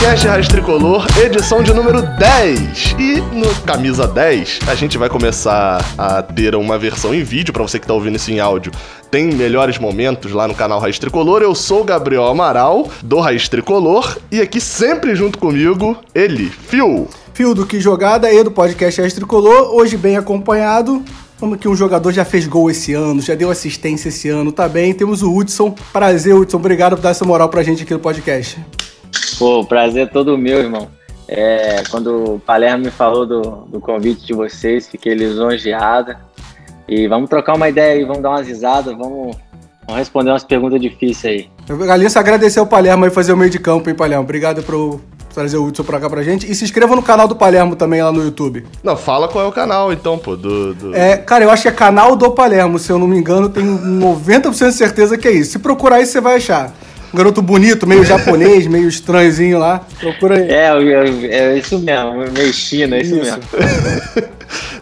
Podcast Raiz Tricolor, edição de número 10. E no camisa 10, a gente vai começar a ter uma versão em vídeo, para você que tá ouvindo isso em áudio. Tem melhores momentos lá no canal Raiz Tricolor. Eu sou o Gabriel Amaral, do Raiz Tricolor, e aqui sempre junto comigo, ele, Phil. Fio do Que Jogada aí do podcast Raiz Tricolor, hoje bem acompanhado. Como que um jogador já fez gol esse ano, já deu assistência esse ano, tá bem. Temos o Hudson. Prazer, Hudson. Obrigado por dar essa moral pra gente aqui no podcast. Pô, o prazer é todo meu, irmão. É, quando o Palermo me falou do, do convite de vocês, fiquei lisonjeado. E vamos trocar uma ideia aí, vamos dar umas risadas, vamos, vamos responder umas perguntas difíceis aí. Aliás, agradecer ao Palermo aí fazer o meio de campo, hein, Palermo? Obrigado por trazer o Hudson pra cá pra gente. E se inscreva no canal do Palermo também lá no YouTube. Não, fala qual é o canal então, pô, do... do... É, cara, eu acho que é canal do Palermo, se eu não me engano, tenho 90% de certeza que é isso. Se procurar aí, você vai achar. Um garoto bonito, meio japonês, meio estranhozinho lá. Procura aí. É, é, é isso mesmo, meio China, é isso, Isso. mesmo.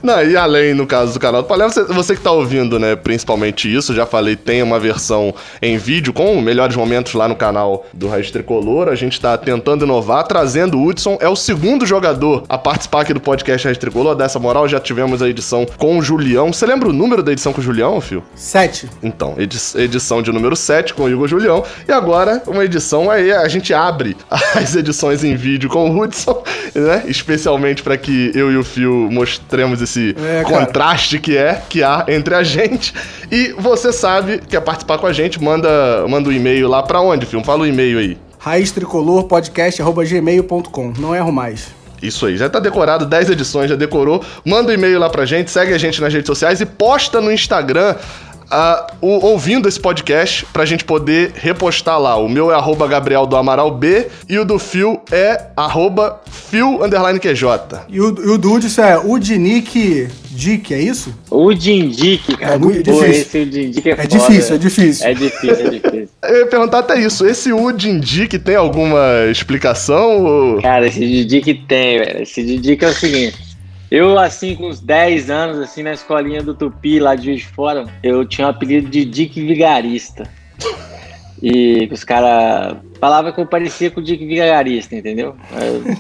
Não, e além, no caso do canal do Palermo, você, você que tá ouvindo, né, principalmente isso, já falei, tem uma versão em vídeo com melhores momentos lá no canal do Raiz Tricolor. A gente tá tentando inovar, trazendo o Hudson. É o segundo jogador a participar aqui do podcast Raiz Tricolor. Dessa moral, já tivemos a edição com o Julião. Você lembra o número da edição com o Julião, Fio? Sete. Então, edi- edição de número 7 com o Igor Julião. E agora, uma edição aí, a gente abre as edições em vídeo com o Hudson, né? Especialmente para que eu e o Fio mostremos esse É, contraste que é, que há entre a gente. E você sabe, quer participar com a gente, manda, manda o e-mail lá pra onde, Fio? Fala o e-mail aí. Raiz Tricolor Podcast arroba gmail.com. Não erro mais. Isso aí, já tá decorado, 10 edições, já decorou. Manda um e-mail lá pra gente, segue a gente nas redes sociais e posta no Instagram ah, o- ouvindo esse podcast pra gente poder repostar lá. O meu é arroba Gabriel do Amaral B e o do Fio é arroba Fio underline QJ. E o, e o do Hudson é Udinick Dick, é isso? Dindique, cara. É muito difícil. Esse é, É foda, difícil, é difícil. É difícil, é difícil. Eu ia perguntar até isso, esse Udindic tem alguma explicação? Ou... Cara, esse Dindique tem, velho. Esse Dindique é o seguinte. Eu, assim, com uns 10 anos, assim, na escolinha do Tupi, lá de Juiz de Fora, eu tinha o apelido de Dick Vigarista. E os caras falavam que eu parecia com o Dick Vigarista, entendeu?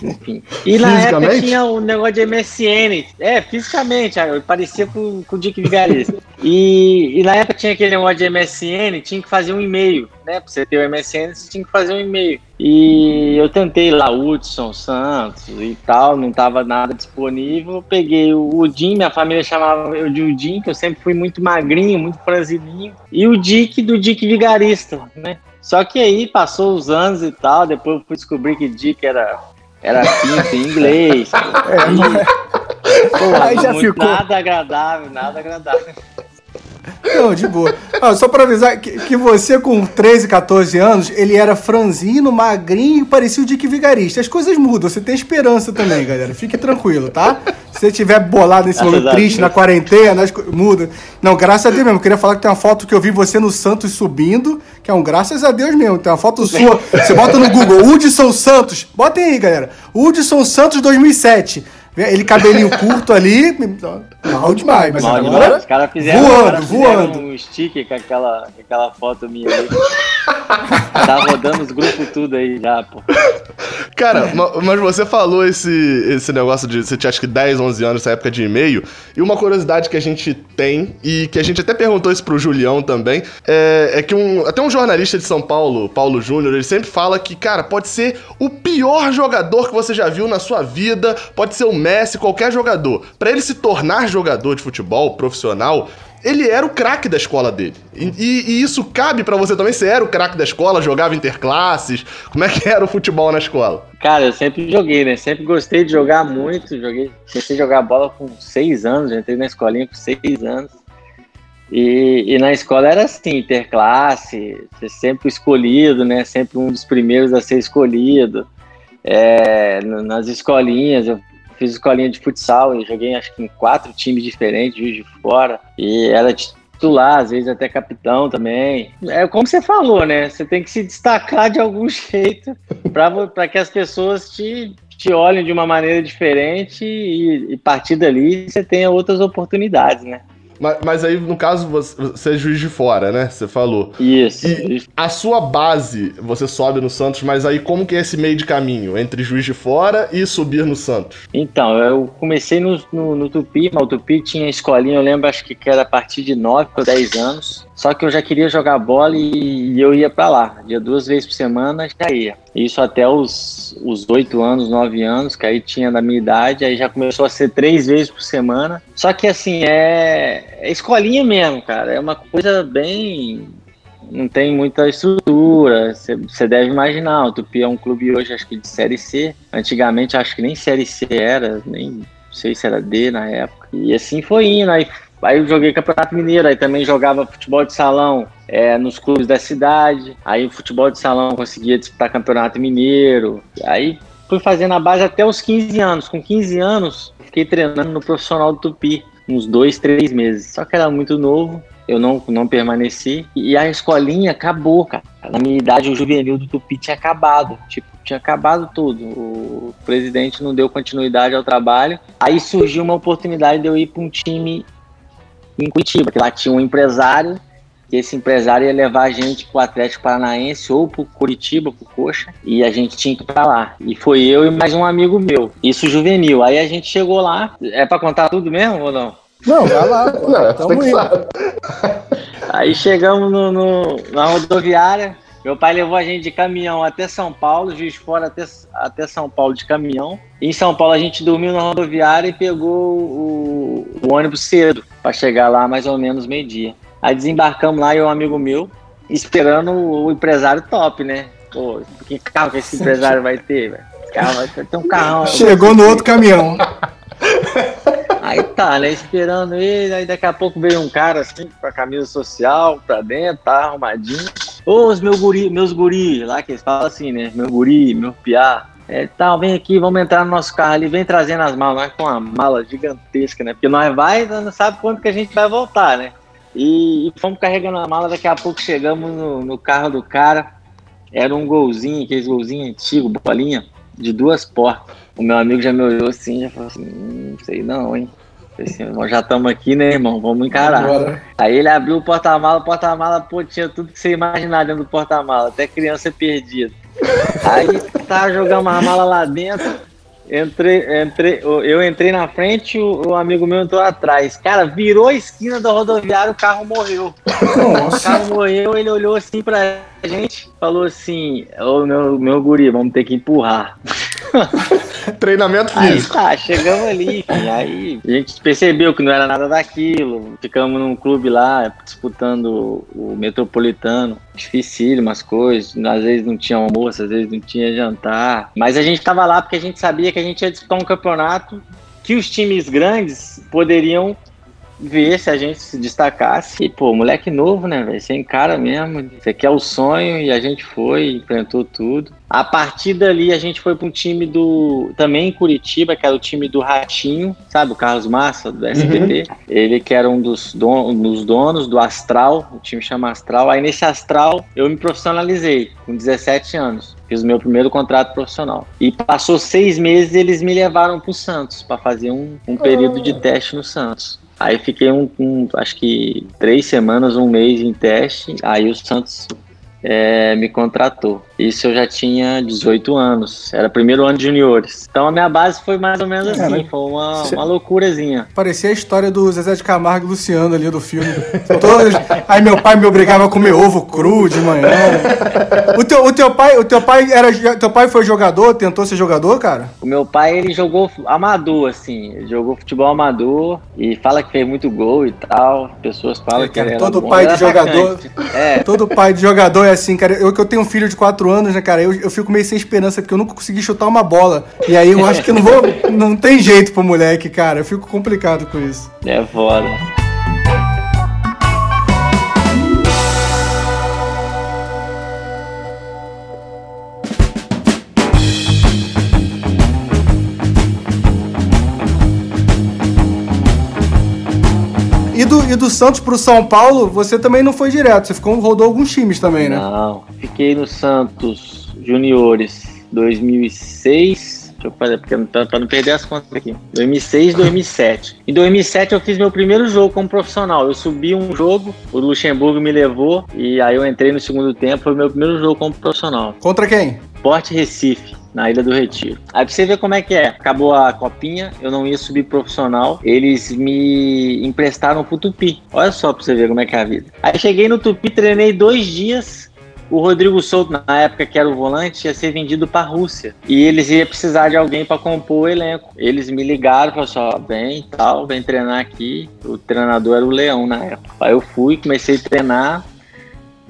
Enfim. E na época tinha o negócio de MSN. É, fisicamente, eu parecia com, com o Dick Vigarista. E, e na época tinha aquele negócio de MSN, tinha que fazer um e-mail, né? Pra você ter o MSN, você tinha que fazer um e-mail. E eu tentei lá, Hudson, Santos e tal, não tava nada disponível. Peguei o Udim, minha família chamava eu de Udim, que eu sempre fui muito magrinho, muito franzininho. E o Dick do Dick Vigarista, né? Só que aí passou os anos e tal, depois eu fui descobrir que Dick era, era pinto em inglês. É, não é. Porra, Aí já ficou. Nada agradável, nada agradável. Não, de boa. Ah, só pra avisar que, que você com 13, 14 anos, ele era franzino, magrinho e parecia o Dick Vigarista. As coisas mudam, você tem esperança também, galera. Fique tranquilo, tá? Se você tiver bolado nesse momento a triste, Deus. na quarentena, as muda. Não, graças a Deus mesmo. Queria falar que tem uma foto que eu vi você no Santos subindo, que é um graças a Deus mesmo. Tem uma foto sua, você bota no Google, Hudson Santos. Botem aí, galera. Hudson Santos 2007. Ele cabelinho curto ali, mal demais, mas Mal agora... demais. Os caras fizeram, voando, os caras fizeram voando. um sticker com aquela, com aquela foto minha ali. tá rodando os grupos tudo aí já, pô. Cara, ma- mas você falou esse, esse negócio de você tinha acho que 10, 11 anos nessa época de e-mail, e uma curiosidade que a gente tem, e que a gente até perguntou isso pro Julião também, é, é que um, até um jornalista de São Paulo, Paulo Júnior, ele sempre fala que, cara, pode ser o pior jogador que você já viu na sua vida, pode ser o Messi, qualquer jogador. Pra ele se tornar jogador de futebol profissional, ele era o craque da escola dele. E, e- isso cabe pra você também? Você era o craque da escola, jogava interclasses? Como é que era o futebol na escola? Cara, eu sempre joguei, né? Sempre gostei de jogar muito. Joguei, comecei a jogar bola com seis anos, entrei na escolinha com seis anos. E, e na escola era assim, interclasse, ser sempre escolhido, né? Sempre um dos primeiros a ser escolhido. É, nas escolinhas, eu fiz escolinha de futsal e joguei acho que em quatro times diferentes, Juiz de Fora. E era titular, às vezes até capitão também. É como você falou, né? Você tem que se destacar de algum jeito para que as pessoas te, te olhem de uma maneira diferente e, e partir dali você tenha outras oportunidades, né? Mas, mas aí, no caso, você, é juiz de fora, né? Você falou. Isso. E a sua base, você sobe no Santos, mas aí como que é esse meio de caminho entre juiz de fora e subir no Santos? Então, eu comecei no, no, no Tupi, mas o Tupi tinha escolinha, eu lembro, acho que era a partir de 9 ou 10 anos. Só que eu já queria jogar bola e, eu ia para lá. Dia duas vezes por semana já ia. Isso até os, 8 anos, 9 anos, que aí tinha da minha idade, aí já começou a ser três vezes por semana. Só que assim, é, é escolinha mesmo, cara. É uma coisa bem. Não tem muita estrutura. Você deve imaginar. O Tupi é um clube hoje, acho que de Série C. Antigamente, acho que nem Série C era, nem sei se era D na época. E assim foi indo. Aí Aí eu joguei Campeonato Mineiro, aí também jogava futebol de salão é, nos clubes da cidade. Aí o futebol de salão conseguia disputar Campeonato Mineiro. Aí fui fazendo a base até os 15 anos. Com 15 anos, fiquei treinando no profissional do Tupi, uns dois, três meses. Só que era muito novo, eu não, não permaneci. E a escolinha acabou, cara. Na minha idade, o juvenil do Tupi tinha acabado. Tipo, tinha acabado tudo. O presidente não deu continuidade ao trabalho. Aí surgiu uma oportunidade de eu ir para um time em Curitiba, que lá tinha um empresário, e esse empresário ia levar a gente pro Atlético Paranaense ou pro Curitiba, pro Coxa, e a gente tinha que ir pra lá. E foi eu e mais um amigo meu, isso juvenil. Aí a gente chegou lá, é para contar tudo mesmo ou não? Não, vai lá. não, tamo Aí chegamos no, no, na rodoviária, meu pai levou a gente de caminhão até São Paulo, Juiz Fora até, até São Paulo de caminhão. em São Paulo a gente dormiu na rodoviária e pegou o, o ônibus cedo, para chegar lá mais ou menos meio-dia. Aí desembarcamos lá, e um amigo meu, esperando o empresário top, né? Pô, que carro que esse empresário vai ter, velho? Carro vai ter um carrão. Chegou no outro caminhão. Aí tá, né? Esperando ele, aí daqui a pouco veio um cara assim, com a camisa social pra dentro, tá arrumadinho. Ô, os meus guri, meus guri, lá que eles falam assim, né? Meu guri, meu piá. É, tá, vem aqui, vamos entrar no nosso carro ali, vem trazendo as malas, nós com uma mala gigantesca, né? Porque nós vai, não sabe quando que a gente vai voltar, né? E, e fomos carregando a mala, daqui a pouco chegamos no, no carro do cara. Era um golzinho, aqueles golzinhos antigos, bolinha, de duas portas. O meu amigo já me olhou assim, já falou assim, hum, não sei não, hein? Assim, nós já estamos aqui, né, irmão? Vamos encarar. Agora. Aí ele abriu o porta-mala, o porta-mala, pô, tinha tudo que você imaginar dentro do porta-mala, até criança perdida. Aí tá jogando a mala lá dentro. Entrei, entrei, eu entrei na frente, o, o, amigo meu entrou atrás. Cara, virou a esquina da rodoviária, o carro morreu. Nossa. O carro morreu, ele olhou assim pra gente, falou assim: Ô meu, meu guri, vamos ter que empurrar. Treinamento físico. Aí tá, chegamos ali, enfim, aí a gente percebeu que não era nada daquilo. Ficamos num clube lá, disputando o metropolitano. Difícil, umas coisas. Às vezes não tinha almoço, às vezes não tinha jantar. Mas a gente tava lá porque a gente sabia que a gente ia disputar um campeonato que os times grandes poderiam ver se a gente se destacasse. E, pô, moleque novo, né, velho? Você encara mesmo. Você quer o sonho e a gente foi, enfrentou tudo. A partir dali, a gente foi para um time do. Também em Curitiba, que era o time do Ratinho, sabe? O Carlos Massa, do SBT. Uhum. Ele que era um dos, don dos donos do Astral, o time chama Astral. Aí nesse Astral, eu me profissionalizei com 17 anos. Fiz o meu primeiro contrato profissional. E passou seis meses eles me levaram para o Santos para fazer um, um período de teste no Santos. Aí fiquei um, um, acho que três semanas, um mês em teste. Aí o Santos é, me contratou. Isso eu já tinha 18 anos. Era primeiro ano de juniores. Então a minha base foi mais ou menos é, assim. Foi uma, uma loucurazinha. Parecia a história do Zezé de Camargo e Luciano ali do filme. Todos... Aí meu pai me obrigava a comer ovo cru de manhã. O teu, o teu pai, o teu pai era. Teu pai foi jogador? Tentou ser jogador, cara? O meu pai, ele jogou amador, assim. Ele jogou futebol amador e fala que fez muito gol e tal. Pessoas falam é, cara, que ele Todo pai de jogador. É. Todo pai de jogador é assim, cara. Eu que eu tenho um filho de 4 anos, né, cara? Eu, eu fico meio sem esperança, porque eu nunca consegui chutar uma bola. E aí eu acho que não vou. Não tem jeito pro moleque, cara. Eu fico complicado com isso. É foda. E do, e do Santos pro São Paulo, você também não foi direto, você ficou, rodou alguns times também, né? Não, fiquei no Santos Juniores 2006, Deixa eu fazer, porque para não perder as contas aqui. 2006, 2007. Em 2007 eu fiz meu primeiro jogo como profissional. Eu subi um jogo, o Luxemburgo me levou e aí eu entrei no segundo tempo. Foi meu primeiro jogo como profissional. Contra quem? Porte Recife na Ilha do Retiro. Aí pra você ver como é que é. Acabou a copinha, eu não ia subir profissional. Eles me emprestaram pro Tupi. Olha só pra você ver como é que é a vida. Aí cheguei no Tupi, treinei dois dias. O Rodrigo Souto, na época que era o volante, ia ser vendido para a Rússia. E eles iam precisar de alguém para compor o elenco. Eles me ligaram, falaram assim: ó, vem tal, vem treinar aqui. O treinador era o Leão na época. Aí eu fui, comecei a treinar.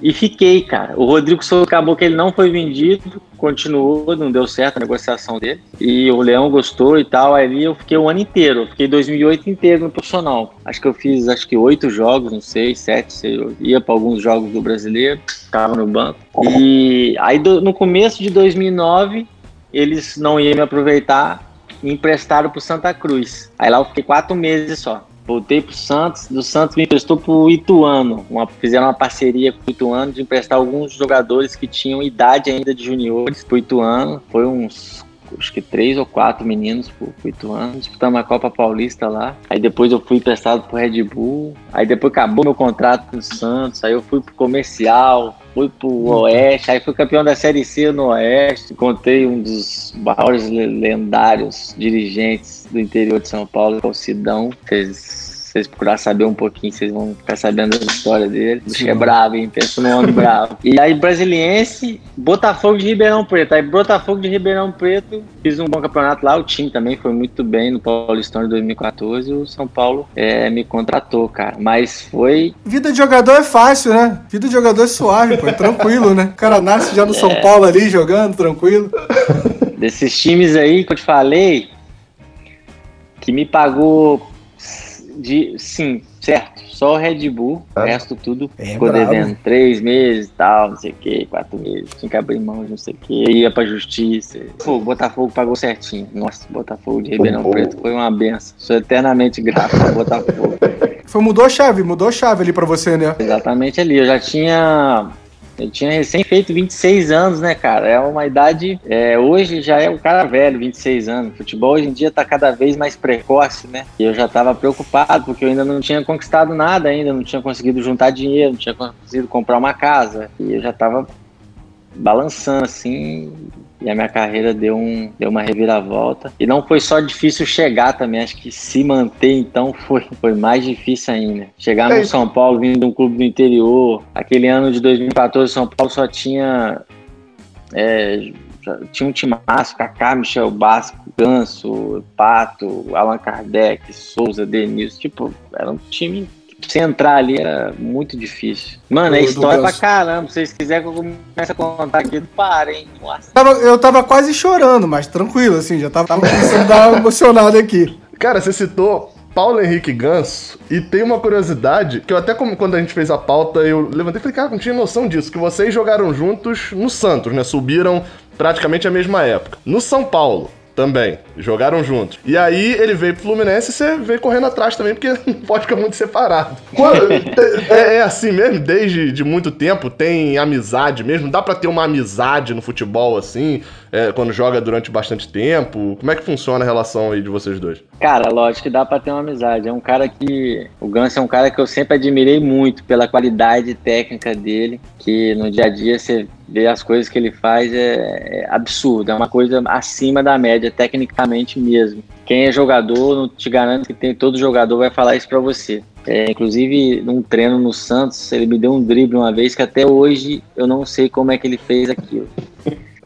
E fiquei, cara. O Rodrigo Souza acabou que ele não foi vendido, continuou, não deu certo a negociação dele. E o Leão gostou e tal. Aí eu fiquei o ano inteiro. Fiquei 2008 inteiro no profissional. Acho que eu fiz acho que oito jogos, não sei, sete. Sei, eu ia para alguns jogos do brasileiro, ficava no banco. E aí do, no começo de 2009 eles não iam me aproveitar e emprestaram para Santa Cruz. Aí lá eu fiquei quatro meses só. Voltei pro Santos, do Santos me emprestou pro Ituano. Uma, fizeram uma parceria com o Ituano de emprestar alguns jogadores que tinham idade ainda de juniores pro Ituano. Foi uns acho que três ou quatro meninos pro, pro Ituano, disputamos a Copa Paulista lá. Aí depois eu fui emprestado pro Red Bull. Aí depois acabou meu contrato com o Santos. Aí eu fui pro comercial, fui pro Oeste, aí fui campeão da Série C no Oeste. Contei um dos maiores lendários dirigentes do interior de São Paulo, que é o Sidão. Fez vocês procurar saber um pouquinho, vocês vão ficar sabendo da história dele. Bicho é bravo, hein? Pensa no homem bravo. E aí, Brasiliense, Botafogo de Ribeirão Preto. Aí, Botafogo de Ribeirão Preto, fiz um bom campeonato lá. O time também foi muito bem no Paulistão de 2014. O São Paulo é, me contratou, cara. Mas foi. Vida de jogador é fácil, né? Vida de jogador é suave, pô. É tranquilo, né? O cara nasce já no é... São Paulo ali, jogando, tranquilo. Desses times aí que eu te falei, que me pagou de. Sim, certo. Só o Red Bull, ah. o resto tudo é ficou bravo. devendo três meses e tal, não sei o que, quatro meses. Tinha que abrir mão de não sei o que, ia pra justiça. Pô, Botafogo pagou certinho. Nossa, Botafogo de Ribeirão Preto foi uma benção. Sou eternamente grato ao Botafogo. Foi, mudou a chave, mudou a chave ali pra você, né? Exatamente ali. Eu já tinha eu tinha recém feito 26 anos, né, cara? É uma idade. É, hoje já é um cara velho, 26 anos. Futebol hoje em dia tá cada vez mais precoce, né? E eu já tava preocupado, porque eu ainda não tinha conquistado nada, ainda não tinha conseguido juntar dinheiro, não tinha conseguido comprar uma casa. E eu já tava balançando assim, e a minha carreira deu, um, deu uma reviravolta. E não foi só difícil chegar também, acho que se manter então foi, foi mais difícil ainda. Chegar no é São Paulo, vindo de um clube do interior, aquele ano de 2014, São Paulo só tinha. É, tinha um timaço, Kaká, Michel Basco, Ganso, Pato, Allan Kardec, Souza, Denilson, tipo, era um time você entrar ali era muito difícil. Mano, é história pra caramba. Se vocês quiserem que eu comece a contar aqui, parem. Nossa. Eu tava quase chorando, mas tranquilo, assim, já tava, tava começando a dar emocionado aqui. Cara, você citou Paulo Henrique Ganso, e tem uma curiosidade, que eu até quando a gente fez a pauta, eu levantei e falei, cara, não tinha noção disso, que vocês jogaram juntos no Santos, né? Subiram praticamente a mesma época. No São Paulo, também. Jogaram juntos. E aí ele veio pro Fluminense e você veio correndo atrás também, porque não pode ficar muito separado. é, é, assim mesmo, desde de muito tempo, tem amizade mesmo. Dá para ter uma amizade no futebol assim, é, quando joga durante bastante tempo. Como é que funciona a relação aí de vocês dois? Cara, lógico que dá pra ter uma amizade. É um cara que. O Ganso é um cara que eu sempre admirei muito pela qualidade técnica dele, que no dia a dia você ver as coisas que ele faz é, é absurdo, é uma coisa acima da média, tecnicamente mesmo. Quem é jogador, não te garanto que tem, todo jogador vai falar isso para você. É, inclusive, num treino no Santos, ele me deu um drible uma vez que até hoje eu não sei como é que ele fez aquilo.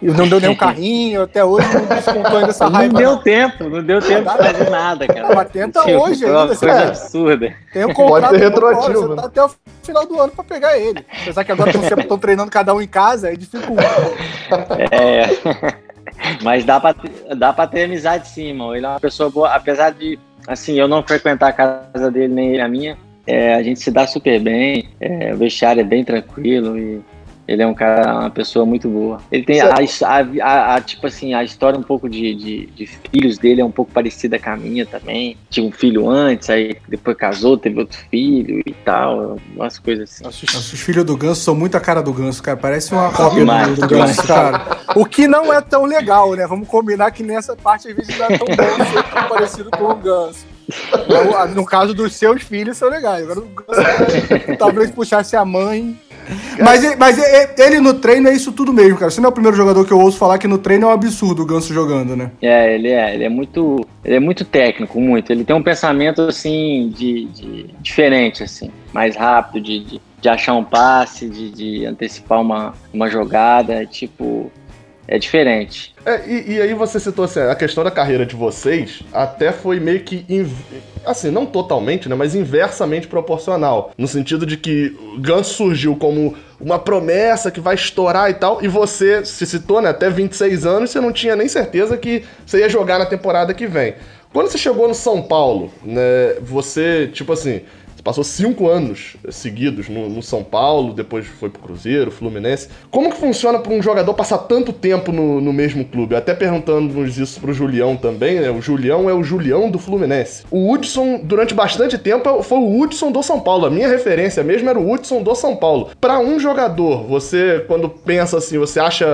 E não deu nenhum carrinho, até hoje não descontou ainda essa raiva. Não deu tempo, não deu tempo de fazer nada, cara. Mas tenta hoje ainda. Coisa é. absurda. Tem um Pode ser retroativo. Você tá até o final do ano pra pegar ele. Apesar que agora vocês estão treinando cada um em casa, aí dificulta. É. Mas dá pra, dá pra ter amizade sim, irmão. Ele é uma pessoa boa, apesar de, assim, eu não frequentar a casa dele nem a minha, é, a gente se dá super bem, é, o vestiário é bem tranquilo e ele é um cara, uma pessoa muito boa. Ele tem a, a, a, a, tipo assim, a história um pouco de, de, de, filhos dele é um pouco parecida com a minha também. Tinha um filho antes, aí depois casou, teve outro filho e tal, umas coisas assim. Nossa, os filhos do Ganso são muito a cara do Ganso, cara. Parece uma cópia do, do Ganso, cara. O que não é tão legal, né? Vamos combinar que nessa parte às vezes não é tão bom parecido com o Ganso. No caso dos seus filhos são legais. Agora o Ganso talvez puxasse a mãe. Mas, mas ele no treino é isso tudo mesmo, cara. Você não é o primeiro jogador que eu ouço falar que no treino é um absurdo o Ganso jogando, né? É, ele é, ele é muito. Ele é muito técnico, muito. Ele tem um pensamento assim de, de diferente, assim, mais rápido, de, de, de achar um passe, de, de antecipar uma, uma jogada, tipo é diferente. É, e, e, aí você citou assim, a questão da carreira de vocês até foi meio que, assim, não totalmente, né, mas inversamente proporcional. No sentido de que Guns surgiu como uma promessa que vai estourar e tal, e você se citou, né, até 26 anos, você não tinha nem certeza que você ia jogar na temporada que vem. Quando você chegou no São Paulo, né, você, tipo assim, passou cinco anos seguidos no, no, São Paulo, depois foi pro Cruzeiro, Fluminense. Como que funciona para um jogador passar tanto tempo no, no mesmo clube? Até perguntando-nos isso pro Julião também, né? O Julião é o Julião do Fluminense. O Hudson, durante bastante tempo, foi o Hudson do São Paulo. A minha referência mesmo era o Hudson do São Paulo. Para um jogador, você, quando pensa assim, você acha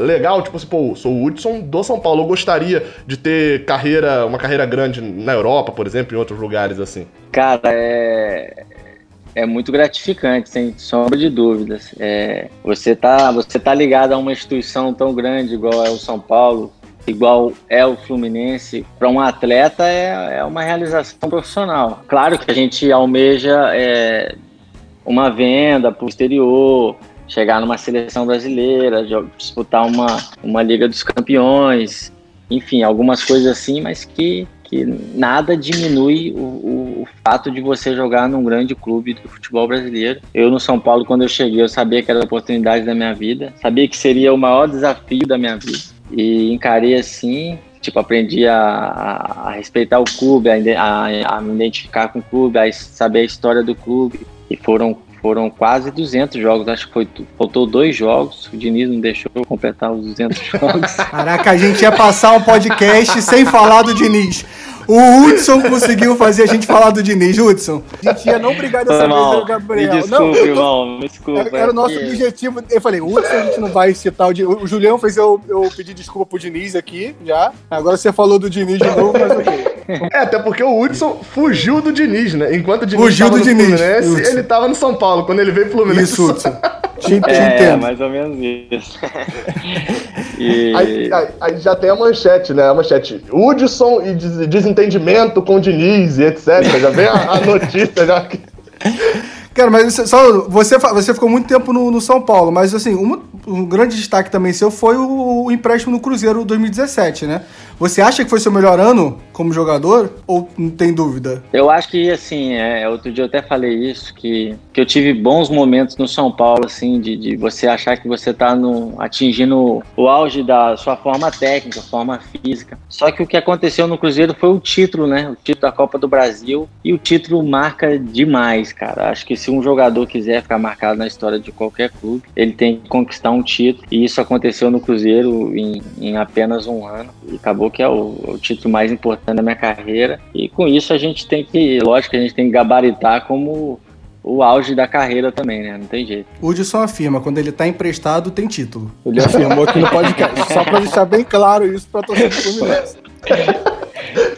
legal, tipo assim, pô, sou o Hudson do São Paulo. Eu gostaria de ter carreira, uma carreira grande na Europa, por exemplo, em outros lugares assim. Cara, é, é muito gratificante, sem sombra de dúvidas. É, você tá você tá ligado a uma instituição tão grande igual é o São Paulo, igual é o Fluminense, para um atleta é, é uma realização profissional. Claro que a gente almeja é, uma venda para o exterior, chegar numa seleção brasileira, disputar uma, uma Liga dos Campeões, enfim, algumas coisas assim, mas que que nada diminui o, o, fato de você jogar num grande clube do futebol brasileiro. Eu no São Paulo, quando eu cheguei, eu sabia que era a oportunidade da minha vida, sabia que seria o maior desafio da minha vida e encarei assim. Tipo, aprendi a, a, a respeitar o clube, a, a, me identificar com o clube, a saber a história do clube. E foram foram quase 200 jogos, acho que foi, faltou dois jogos, o Diniz não deixou completar os 200 jogos. Caraca, a gente ia passar um podcast sem falar do Diniz. O Hudson conseguiu fazer a gente falar do Diniz, Hudson. A gente ia não brigar dessa vez, né, Gabriel. Me desculpe, não, irmão, me desculpa. Era, era o nosso que... objetivo. Eu falei, o Hudson a gente não vai citar o Diniz. O Julião fez eu, eu pedir desculpa pro Diniz aqui, já. Agora você falou do Diniz de novo, mas ok. É, até porque o Hudson fugiu do Diniz, né? Enquanto o Diniz fugiu do Diniz. Fluminense, Hudson. ele tava no São Paulo. Quando ele veio pro Fluminense... Isso, Hudson. Te, te é, entendo. mais ou menos isso. e... aí, aí, aí, já tem a manchete, né? A manchete. Hudson e desentendimento com Diniz e etc. Já vem a, a notícia já que... Cara, mas só você, você ficou muito tempo no, no São Paulo, mas assim, um, um, grande destaque também seu foi o, o empréstimo no Cruzeiro 2017, né? Você acha que foi seu melhor ano como jogador ou não tem dúvida? Eu acho que, assim, é, outro dia eu até falei isso, que, que eu tive bons momentos no São Paulo, assim, de, de você achar que você tá no, atingindo o auge da sua forma técnica, forma física. Só que o que aconteceu no Cruzeiro foi o título, né? O título da Copa do Brasil. E o título marca demais, cara. Acho que se um jogador quiser ficar marcado na história de qualquer clube, ele tem que conquistar um título. E isso aconteceu no Cruzeiro em, em apenas um ano. E acabou que é o, o, título mais importante da minha carreira. E com isso a gente tem que, lógico a gente tem que gabaritar como o auge da carreira também, né? Não tem jeito. O Hudson afirma, quando ele tá emprestado, tem título. Ele afirmou aqui no podcast. Só pra deixar bem claro isso pra torcida do Fluminense.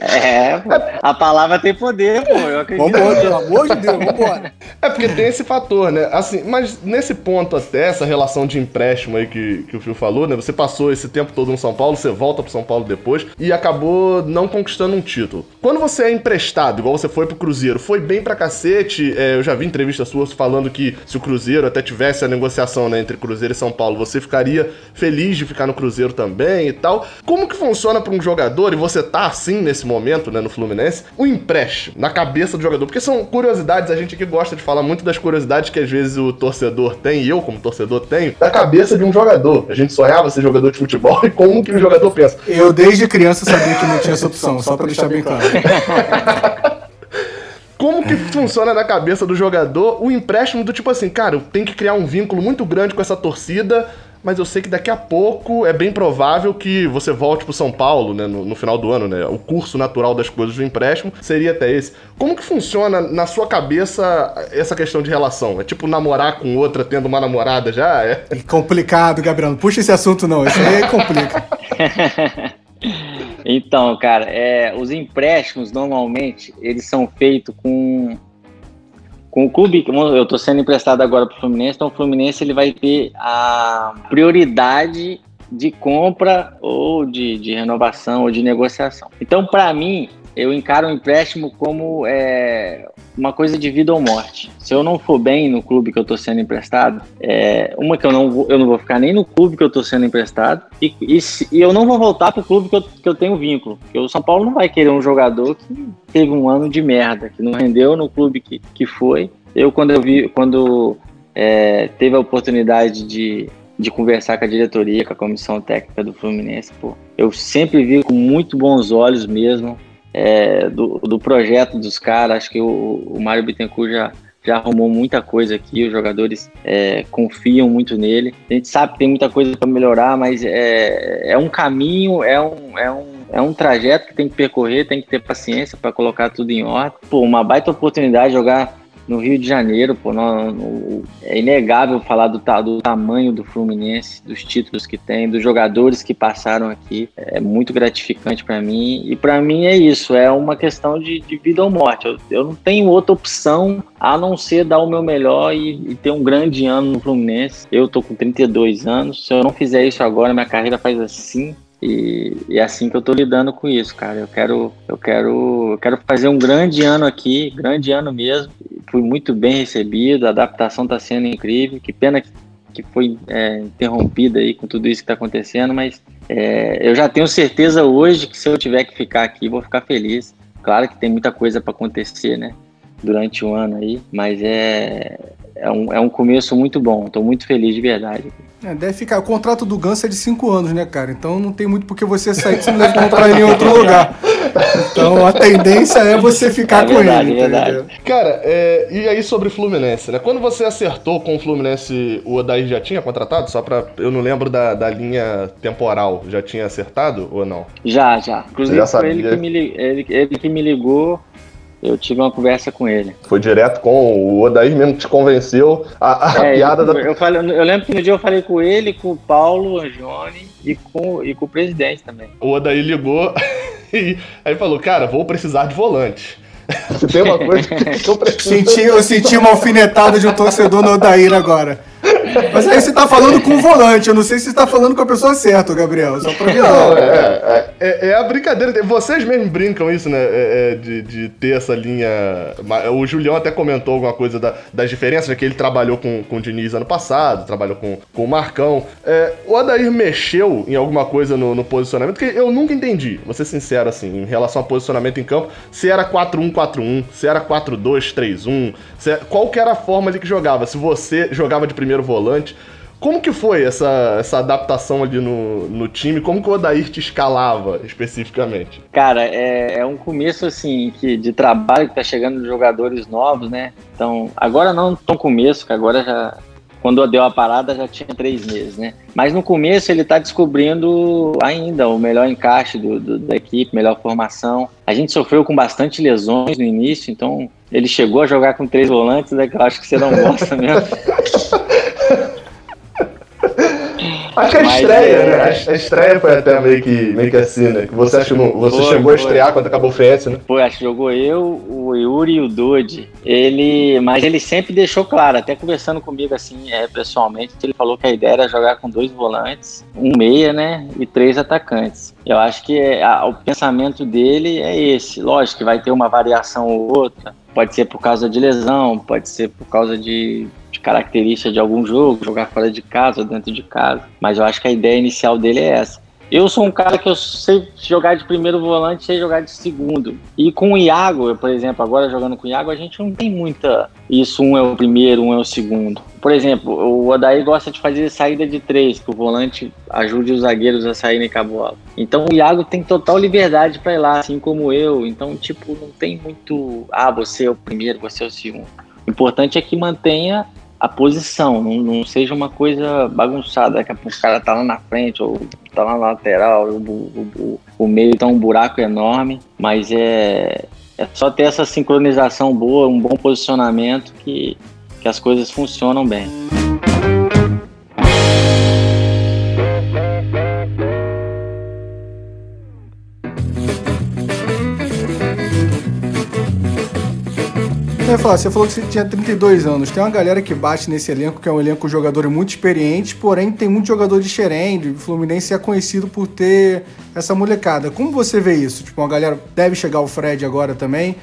É, a palavra tem poder, pô. Eu acredito. Vambora, pelo amor de Deus, vambora. É porque tem esse fator, né? Assim, mas nesse ponto até, essa relação de empréstimo aí que, que o Fio falou, né? Você passou esse tempo todo no São Paulo, você volta pro São Paulo depois e acabou não conquistando um título. Quando você é emprestado, igual você foi pro Cruzeiro, foi bem pra cacete. É, eu já vi entrevistas suas falando que se o Cruzeiro até tivesse a negociação né, entre Cruzeiro e São Paulo, você ficaria feliz de ficar no Cruzeiro também e tal. Como que funciona para um jogador, e você tá assim nesse momento, né, no Fluminense, o empréstimo na cabeça do jogador? Porque são curiosidades, a gente aqui gosta de falar muito das curiosidades que às vezes o torcedor tem, e eu como torcedor tenho, da cabeça de um jogador. A gente sonhava ser jogador de futebol e como que o jogador pensa. Eu desde criança sabia que não tinha essa opção, só para deixar bem claro. Como que funciona na cabeça do jogador o empréstimo do tipo assim, cara, eu tenho que criar um vínculo muito grande com essa torcida, mas eu sei que daqui a pouco é bem provável que você volte pro São Paulo, né, no, no final do ano, né? O curso natural das coisas do empréstimo seria até esse. Como que funciona na sua cabeça essa questão de relação? É tipo namorar com outra tendo uma namorada já? É, é complicado, Gabriel. Não puxa esse assunto não, isso aí complica. então, cara, é, os empréstimos normalmente eles são feitos com com o clube, eu estou sendo emprestado agora para o Fluminense, então o Fluminense ele vai ter a prioridade de compra ou de, de renovação ou de negociação. Então, para mim, eu encaro o empréstimo como é, uma coisa de vida ou morte. Se eu não for bem no clube que eu estou sendo emprestado, é, uma que eu não, vou, eu não vou ficar nem no clube que eu estou sendo emprestado e, e, e, eu não vou voltar para o clube que eu, que eu tenho vínculo. Porque o São Paulo não vai querer um jogador que teve um ano de merda, que não rendeu no clube que, que foi. Eu, quando eu vi, quando é, teve a oportunidade de, de conversar com a diretoria, com a comissão técnica do Fluminense, pô, eu sempre vi com muito bons olhos mesmo é, do, do projeto dos caras. Acho que o, o Mário Bittencourt já, já arrumou muita coisa aqui, os jogadores é, confiam muito nele. A gente sabe que tem muita coisa para melhorar, mas é, é um caminho, é um, é, um, é um trajeto que tem que percorrer, tem que ter paciência para colocar tudo em ordem. Pô, uma baita oportunidade de jogar no Rio de Janeiro, pô, no, no, é inegável falar do, do, tamanho do Fluminense, dos títulos que tem, dos jogadores que passaram aqui. É muito gratificante para mim. E para mim é isso, é uma questão de, de vida ou morte. Eu, eu, não tenho outra opção a não ser dar o meu melhor e, e, ter um grande ano no Fluminense. Eu tô com 32 anos. Se eu não fizer isso agora, minha carreira faz assim e, e, é assim que eu tô lidando com isso, cara. Eu quero, eu quero, eu quero fazer um grande ano aqui, grande ano mesmo. Fui muito bem recebido, a adaptação tá sendo incrível. Que pena que, foi é, interrompida aí com tudo isso que tá acontecendo, mas é, eu já tenho certeza hoje que se eu tiver que ficar aqui, vou ficar feliz. Claro que tem muita coisa para acontecer, né? Durante o ano aí, mas é, é, um, é um começo muito bom. Estou muito feliz de verdade. É, deve ficar. O contrato do Ganso é de cinco anos, né, cara? Então não tem muito por que você sair que você não deve comprar ele em outro lugar. Então a tendência é você ficar é com verdade, ele. É verdade. Cara, é, e aí sobre Fluminense, né? Quando você acertou com o Fluminense, o Odair já tinha contratado? Só pra. Eu não lembro da, da linha temporal. Já tinha acertado ou não? Já, já. Inclusive já foi ele que, me, ele, ele que me ligou eu tive uma conversa com ele. Foi direto com o Odair mesmo te convenceu a, a é, piada eu, da. Eu, falei, eu lembro que no dia eu falei com ele, com o Paulo Angione e com, e com o presidente também. O Odair ligou e aí falou: Cara, vou precisar de volante. Tem uma coisa que eu preciso. Senti, eu senti uma alfinetada de um torcedor no Odair agora. Mas aí você tá falando com o volante, eu não sei se você tá falando com a pessoa certa, Gabriel. Só pra Não, é, é, é, a brincadeira. Vocês mesmos brincam isso, né? É, é, de, de ter essa linha. O Julião até comentou alguma coisa da, das diferenças, né? Que ele trabalhou com, com o Diniz ano passado, trabalhou com, com o Marcão. É, o Adair mexeu em alguma coisa no, no posicionamento, que eu nunca entendi, vou ser sincero assim, em relação ao posicionamento em campo, se era 4-1-4-1, se era 4-2-3-1, se, qual que era a forma ali que jogava, se você jogava de primeiro volante. Como que foi essa, essa adaptação ali no, no time? Como que o Odair te escalava especificamente? Cara, é, é um começo assim que, de trabalho que tá chegando jogadores novos, né? Então, agora não tão começo, que agora já. Quando deu a parada já tinha três meses, né? Mas no começo ele tá descobrindo ainda o melhor encaixe do, do, da equipe, melhor formação. A gente sofreu com bastante lesões no início, então ele chegou a jogar com três volantes, né? Que eu acho que você não gosta mesmo. Acho que a estreia, é... né? A estreia foi até meio que, meio que assim, né? Que você, acho, você foi, chegou foi. a estrear quando acabou o FS, né? Foi, acho que jogou eu, o Yuri e o Dodi. Ele, mas ele sempre deixou claro, até conversando comigo assim, é, pessoalmente, ele falou que a ideia era jogar com dois volantes, um meia, né? E três atacantes. Eu acho que é, a, o pensamento dele é esse. Lógico que vai ter uma variação ou outra. Pode ser por causa de lesão, pode ser por causa de característica de algum jogo, jogar fora de casa, dentro de casa. Mas eu acho que a ideia inicial dele é essa. Eu sou um cara que eu sei jogar de primeiro volante, sei jogar de segundo. E com o Iago, eu, por exemplo, agora jogando com o Iago, a gente não tem muita. Isso, um é o primeiro, um é o segundo. Por exemplo, o Odaí gosta de fazer saída de três, que o volante ajude os zagueiros a saírem com a bola. Então o Iago tem total liberdade para ir lá, assim como eu. Então, tipo, não tem muito. Ah, você é o primeiro, você é o segundo. O importante é que mantenha a posição, não, não, seja uma coisa bagunçada, pouco o cara tá lá na frente ou tá lá na lateral, o, o, o, o meio tá um buraco enorme, mas é, é só ter essa sincronização boa, um bom posicionamento que, que as coisas funcionam bem. Falar, você falou que você tinha 32 anos. Tem uma galera que bate nesse elenco, que é um elenco de jogadores muito experientes, porém tem muito jogador de xerém, o Fluminense é conhecido por ter essa molecada. Como você vê isso? Tipo, uma galera deve chegar o Fred agora também.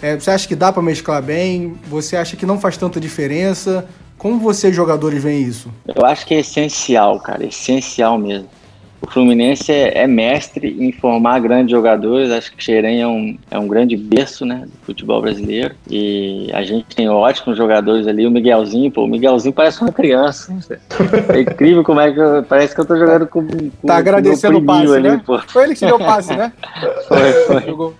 É, você acha que dá para mesclar bem? Você acha que não faz tanta diferença? Como vocês, jogadores, veem isso? Eu acho que é essencial, cara, essencial mesmo. O Fluminense é, é, mestre em formar grandes jogadores. Acho que Xerém é um, é um grande berço né, do futebol brasileiro. E a gente tem ótimos jogadores ali. O Miguelzinho, pô, o Miguelzinho parece uma criança. É incrível como é que eu, parece que eu tô jogando com. com tá agradecendo o passe, ali, né? Pô. Foi ele que deu o passe, né? foi, foi.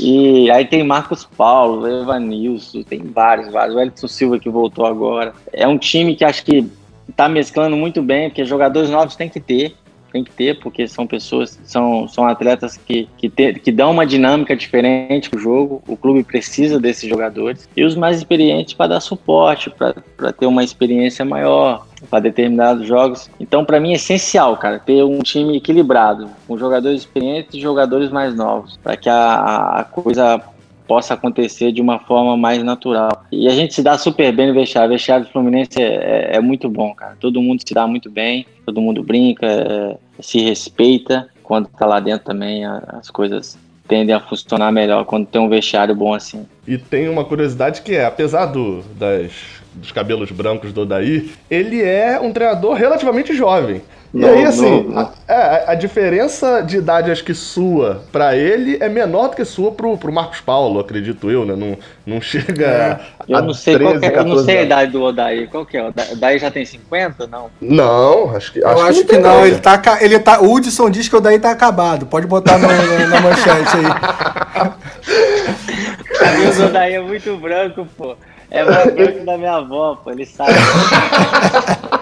E aí tem Marcos Paulo, Evanilson, tem vários, vários. O Elton Silva que voltou agora. É um time que acho que tá mesclando muito bem, porque jogadores novos tem que ter, tem que ter, porque são pessoas, são, são atletas que, que, te, que dão uma dinâmica diferente pro jogo, o clube precisa desses jogadores, e os mais experientes para dar suporte, para ter uma experiência maior para determinados jogos. Então, para mim é essencial, cara, ter um time equilibrado, com jogadores experientes e jogadores mais novos, para que a, a coisa possa acontecer de uma forma mais natural. E a gente se dá super bem no vestiário. O vestiário do Fluminense é, é, é muito bom, cara. Todo mundo se dá muito bem, todo mundo brinca, é, se respeita. Quando tá lá dentro também, as coisas tendem a funcionar melhor quando tem um vestiário bom assim. E tem uma curiosidade que é, apesar do, das, dos cabelos brancos do Odair, ele é um treinador relativamente jovem. E aí, assim, A, é, a, diferença de idade, acho que sua para ele é menor do que sua pro, pro Marcos Paulo, acredito eu, né? Não, não chega é. eu não sei 13, é, Eu não sei a idade do Odair. Qual que é? O Odair já tem 50 não? Não, acho que. Eu acho, acho que, que, não. não. Ele tá, ele tá, o Hudson diz que o Odair tá acabado. Pode botar no, na manchete aí. o Odair é muito branco, pô. É mais branco da minha avó, pô. Ele sabe.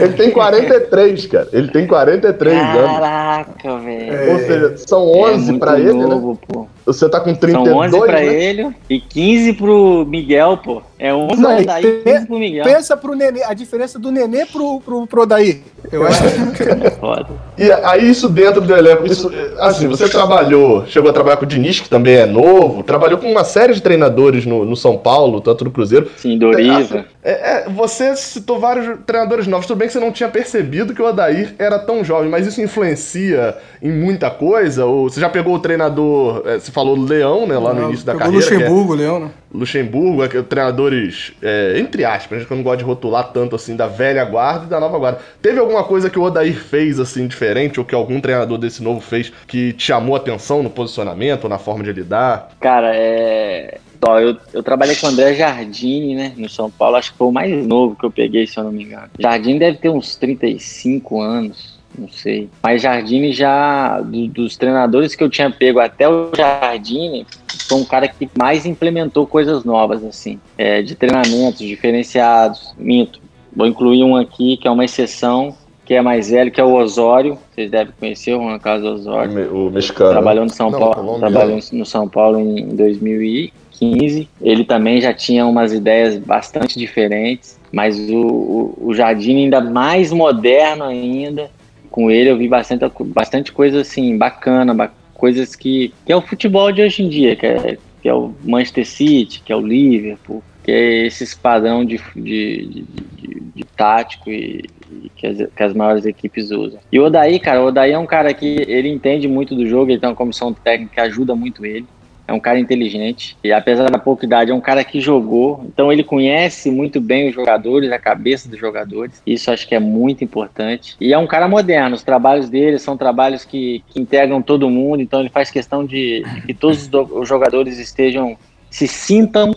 Ele tem 43, cara. Ele tem 43 Caraca, anos. Caraca, velho. Ou seja, são 11 é pra ele, né? novo, né? Pô. Você tá com 32, São 11 pra né? ele e 15 pro Miguel, pô. É 11 Não, daí, e 15 pro Miguel. Pensa pro Nenê, a diferença do Nenê pro, pro, pro Daí. Eu acho que... Foda. E aí isso dentro do elenco, isso, assim, você trabalhou, chegou a trabalhar com o Diniz, que também é novo, trabalhou com uma série de treinadores no, no São Paulo, tanto no Cruzeiro. Sim, Doriva. É, é, você citou vários treinadores novos. Tudo bem que você não tinha percebido que o Odair era tão jovem, mas isso influencia em muita coisa? Ou você já pegou o treinador, é, você falou Leão, né, lá no não, início da carreira? Luxemburgo, é, Leão, né? Luxemburgo, é, treinadores, é, entre aspas, que eu não gosto de rotular tanto assim, da velha guarda e da nova guarda. Teve alguma coisa que o Odair fez assim diferente, ou que algum treinador desse novo fez que te chamou a atenção no posicionamento, ou na forma de lidar? Cara, é Ó, eu, eu trabalhei com o André Jardine, né, no São Paulo, acho que foi o mais novo que eu peguei, se eu não me engano. Jardine deve ter uns 35 anos, não sei. Mas Jardine já, do, dos treinadores que eu tinha pego até o Jardine, foi um cara que mais implementou coisas novas, assim, é, de treinamentos diferenciados. Minto, vou incluir um aqui que é uma exceção, que é mais velho, que é o Osório. Vocês devem conhecer o Juan Carlos Osório. O mexicano. Trabalhou no São não, Paulo, trabalhou no São Paulo em 2000 15. Ele também já tinha umas ideias bastante diferentes, mas o, o, o Jardim ainda mais moderno ainda. Com ele eu vi bastante, bastante coisa assim, bacana, coisas que, que é o futebol de hoje em dia, que é, que é o Manchester City, que é o Liverpool, que é esse padrão de, de, de, de, de tático e, e que, as, que, as, maiores equipes usam. E o Odaí, cara, o Odaí é um cara que ele entende muito do jogo, ele tem uma comissão técnica que ajuda muito ele é um cara inteligente e apesar da pouca idade é um cara que jogou, então ele conhece muito bem os jogadores, a cabeça dos jogadores. Isso acho que é muito importante. E é um cara moderno. Os trabalhos dele são trabalhos que, que integram todo mundo, então ele faz questão de, de que todos os jogadores estejam se sintam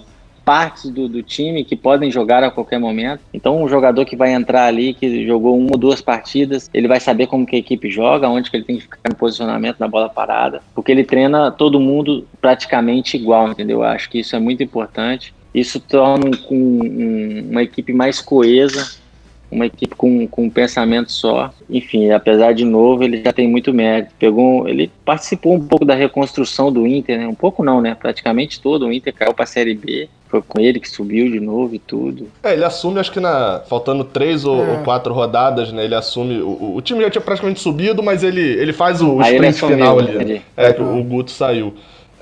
partes do, do, time que podem jogar a qualquer momento. Então, um jogador que vai entrar ali, que jogou uma ou duas partidas, ele vai saber como que a equipe joga, onde que ele tem que ficar no posicionamento na bola parada, porque ele treina todo mundo praticamente igual, entendeu? Eu acho que isso é muito importante. isso torna um, um, uma equipe mais coesa, uma equipe com, com um pensamento só. Enfim, apesar de novo, ele já tem muito mérito. Pegou, ele participou um pouco da reconstrução do Inter, né? Um pouco não, né? Praticamente todo. O Inter caiu para a Série B. Foi com ele que subiu de novo e tudo. É, ele assume, acho que na faltando três ou, é. ou quatro rodadas, né? Ele assume. O, o, time já tinha praticamente subido, mas ele, ele faz o, o sprint final ali. Né? É, que o Guto saiu.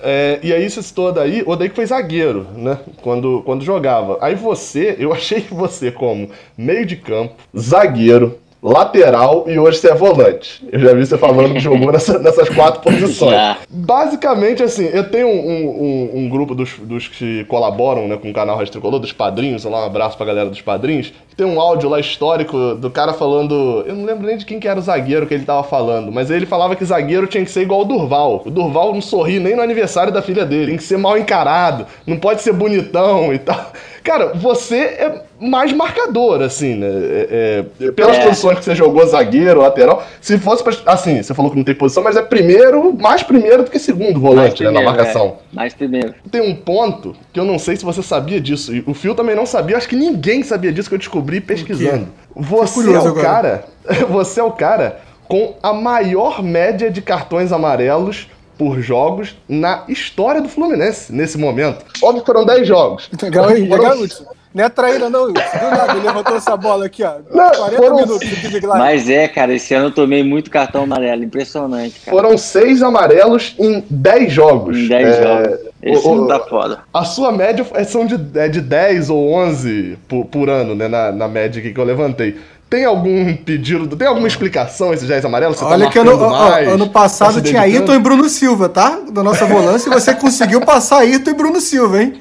É, e aí você citou daí, o daí que foi zagueiro, né? Quando, quando jogava. Aí você, eu achei que você, como meio de campo, zagueiro, lateral e hoje você é volante. Eu já vi você falando que jogou nessa, nessas quatro posições. Basicamente, assim, eu tenho um, um, um, grupo dos, dos que colaboram né, com o canal Rádio Tricolor, dos padrinhos, lá um abraço pra galera dos padrinhos, tem um áudio lá histórico do cara falando. Eu não lembro nem de quem que era o zagueiro que ele tava falando, mas ele falava que zagueiro tinha que ser igual o Durval. O Durval não sorri nem no aniversário da filha dele. Tem que ser mal encarado, não pode ser bonitão e tal. Cara, você é mais marcador, assim, né? É, é, pelas é. posições que você jogou, zagueiro, lateral. Se fosse pra, Assim, você falou que não tem posição, mas é primeiro, mais primeiro do que segundo volante, primeiro, né? Na marcação. É. Mais primeiro. Tem um ponto que eu não sei se você sabia disso. E o Fio também não sabia, acho que ninguém sabia disso que eu descobri pesquisando. Você é o agora. cara. Você é o cara com a maior média de cartões amarelos por jogos na história do Fluminense nesse momento. Óbvio que foram 10 jogos. Legal, hein? Legal, não é traíra, não, Do nada, ele levantou essa bola aqui, ó. Não, 40 foram... minutos Mas é, cara, esse ano eu tomei muito cartão amarelo. Impressionante, cara. Foram seis amarelos em 10 jogos. Em 10 é... jogos. Esse o, não tá foda. A sua média é, são de, é de 10 ou 11 por, por ano, né? Na, na média que eu levantei. Tem algum pedido, tem alguma explicação esses 10 amarelos? Você tá Olha tá que ano, mais, ano passado tá tinha Ayrton e Bruno Silva, tá? Da nossa volância, e você conseguiu passar Ayrton e Bruno Silva, hein?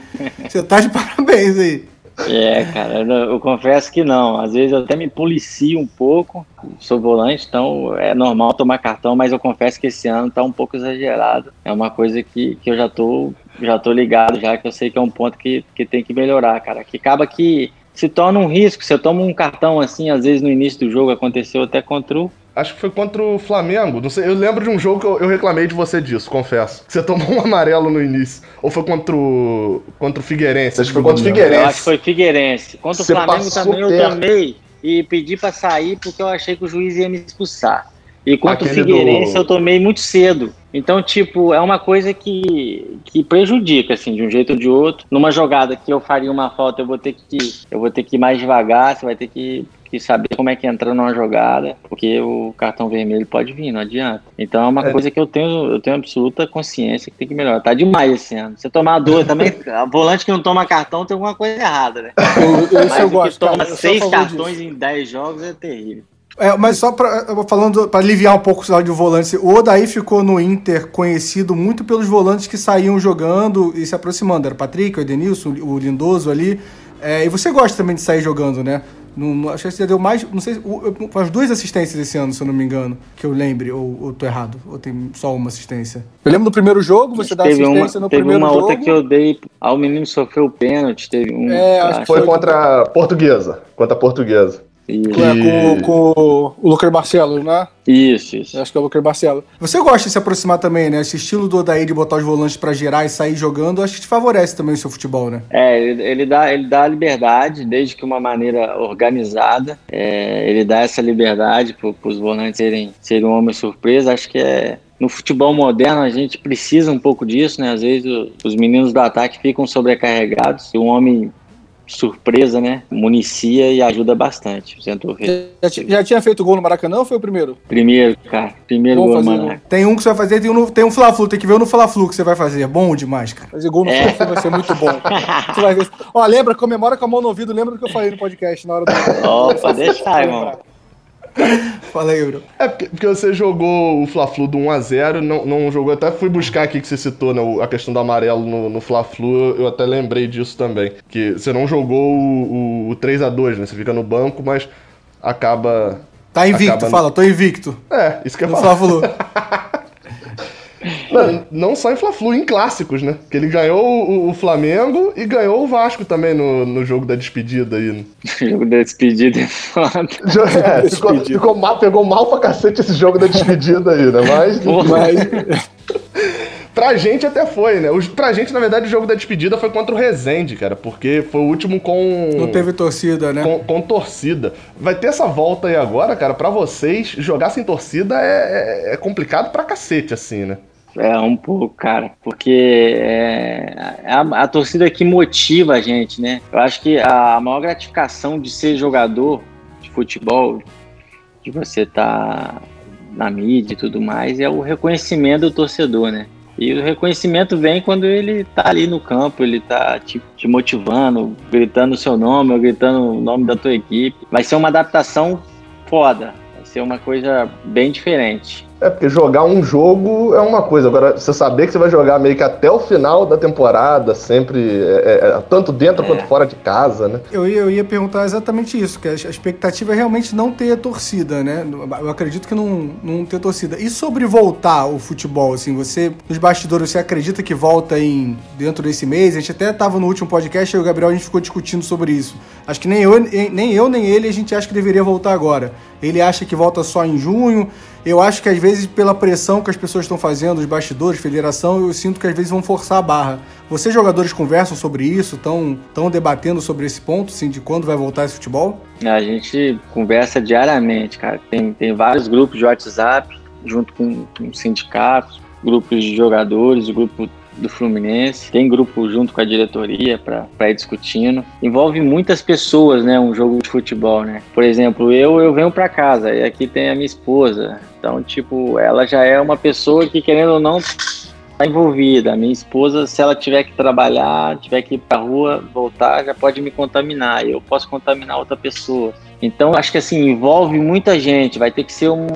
Você tá de parabéns aí. É, cara, eu, eu, confesso que não. Às vezes eu até me policio um pouco. Sou volante, então é normal tomar cartão, mas eu confesso que esse ano tá um pouco exagerado. É uma coisa que, que eu já tô, já tô ligado, já que eu sei que é um ponto que, que tem que melhorar, cara. Que acaba que se torna um risco. Você toma um cartão assim, às vezes no início do jogo aconteceu até contra o Acho que foi contra o Flamengo. Não sei, eu lembro de um jogo que eu, eu reclamei de você disso, confesso. Que você tomou um amarelo no início. Ou foi contra o. contra o Figueirense? Acho que foi contra o Figueirense. Eu acho que foi Figueirense. Contra o você Flamengo também eu tomei e pedi para sair porque eu achei que o juiz ia me expulsar. E contra Aquele o Figueirense do... eu tomei muito cedo. Então, tipo, é uma coisa que, que prejudica, assim, de um jeito ou de outro. Numa jogada que eu faria uma falta, eu vou ter que, eu vou ter que ir mais devagar, você vai ter que, que saber como é que entra numa jogada, porque o cartão vermelho pode vir, não adianta. Então é uma é. coisa que eu tenho, eu tenho absoluta consciência que tem que melhorar. Tá demais esse ano. Você tomar dois também, volante que não toma cartão tem alguma coisa errada, né? Eu, eu, Mas eu o gosto, que toma cara, seis cartões disso. em dez jogos é terrível. É, mas só para falando para aliviar um pouco o lado de volante, o Odaí ficou no Inter conhecido muito pelos volantes que saíam jogando e se aproximando. Era o Patrick, o Edenilson, o Lindoso ali. É, e você gosta também de sair jogando, né? No, acho que você já deu mais, não sei, as duas assistências esse ano, se eu não me engano, que eu lembre, ou, ou tô errado, ou tem só uma assistência. Eu lembro do primeiro jogo, você dá assistência uma, no primeiro jogo. Teve uma outra que eu dei, ao menino sofreu o pênalti, teve um... É, foi contra a Portuguesa, contra a Portuguesa. É, com, com, o Lucas Barcelo, né? Isso, isso. Acho que é o Lucas Barcelo. Você gosta de se aproximar também, né? Esse estilo do Odaí de botar os volantes para girar e sair jogando, acho que te favorece também o seu futebol, né? É, ele, ele dá, ele dá liberdade, desde que uma maneira organizada. É, ele dá essa liberdade para os volantes serem, serem um homem surpresa. Acho que é, no futebol moderno a gente precisa um pouco disso, né? Às vezes os meninos do ataque ficam sobrecarregados e um homem surpresa, né? Municia e ajuda bastante. Já, já, tinha feito gol no Maracanã ou foi o primeiro? Primeiro, cara. Primeiro gol no Maracanã. Tem um que você vai fazer, tem um, tem um Fla-Flu, tem que ver no Fla-Flu que você vai fazer. É bom demais, cara. Fazer gol no é. Fla-Flu vai ser muito bom. você vai ver. Ó, lembra, comemora com a mão no ouvido, lembra do que eu falei no podcast na hora do... Opa, deixa, irmão. Fala aí, Euro. É porque você jogou o Fla-Flu do 1x0, não, não jogou. Até fui buscar aqui que você citou né, a questão do amarelo no, no Fla-Flu, eu até lembrei disso também. Que você não jogou o, o, o 3x2, né? Você fica no banco, mas acaba. Tá invicto, acaba... fala, tô invicto. É, isso que eu falo. Fla-Flu. Não, não só em Fla-Flu, em clássicos, né? Que ele ganhou o, o, Flamengo e ganhou o Vasco também no, no jogo da despedida aí. Né? O jogo da despedida é foda. É, ficou, ficou, mal, pegou mal pra cacete esse jogo da despedida aí, né? Mas. Mas... Pra gente até foi, né? O, pra gente, na verdade, o jogo da despedida foi contra o Rezende, cara, porque foi o último com. Não teve torcida, né? Com, com torcida. Vai ter essa volta aí agora, cara, pra vocês, jogar sem torcida é, é, é complicado pra cacete, assim, né? É, um pouco, cara, porque é, é a, a, torcida que motiva a gente, né? Eu acho que a maior gratificação de ser jogador de futebol, de você estar tá na mídia e tudo mais, é o reconhecimento do torcedor, né? E o reconhecimento vem quando ele tá ali no campo, ele tá te, te motivando, gritando o seu nome, ou gritando o nome da tua equipe. Vai ser uma adaptação foda, vai ser uma coisa bem diferente. É, porque jogar um jogo é uma coisa. Agora, você saber que você vai jogar meio que até o final da temporada, sempre, é, é, é tanto dentro é. quanto fora de casa, né? Eu ia, eu ia perguntar exatamente isso, que a expectativa é realmente não ter torcida, né? Eu acredito que não, não ter torcida. E sobre voltar o futebol, assim, você, nos bastidores, você acredita que volta em dentro desse mês? A gente até estava no último podcast, e o Gabriel, a gente ficou discutindo sobre isso. Acho que nem eu, nem eu, nem ele, a gente acha que deveria voltar agora. Ele acha que volta só em junho. Eu acho que às vezes, pela pressão que as pessoas estão fazendo, os bastidores, federação, eu sinto que às vezes vão forçar a barra. Vocês, jogadores, conversam sobre isso? Estão debatendo sobre esse ponto, assim, de quando vai voltar esse futebol? A gente conversa diariamente, cara. Tem, tem vários grupos de WhatsApp, junto com, com sindicatos, grupos de jogadores, grupo do Fluminense, tem grupo junto com a diretoria para ir discutindo. Envolve muitas pessoas, né, um jogo de futebol, né? Por exemplo, eu eu venho para casa e aqui tem a minha esposa. Então, tipo, ela já é uma pessoa que querendo ou não tá envolvida. A minha esposa, se ela tiver que trabalhar, tiver que ir pra rua, voltar, já pode me contaminar. Eu posso contaminar outra pessoa. Então, acho que assim, envolve muita gente. Vai ter que ser um,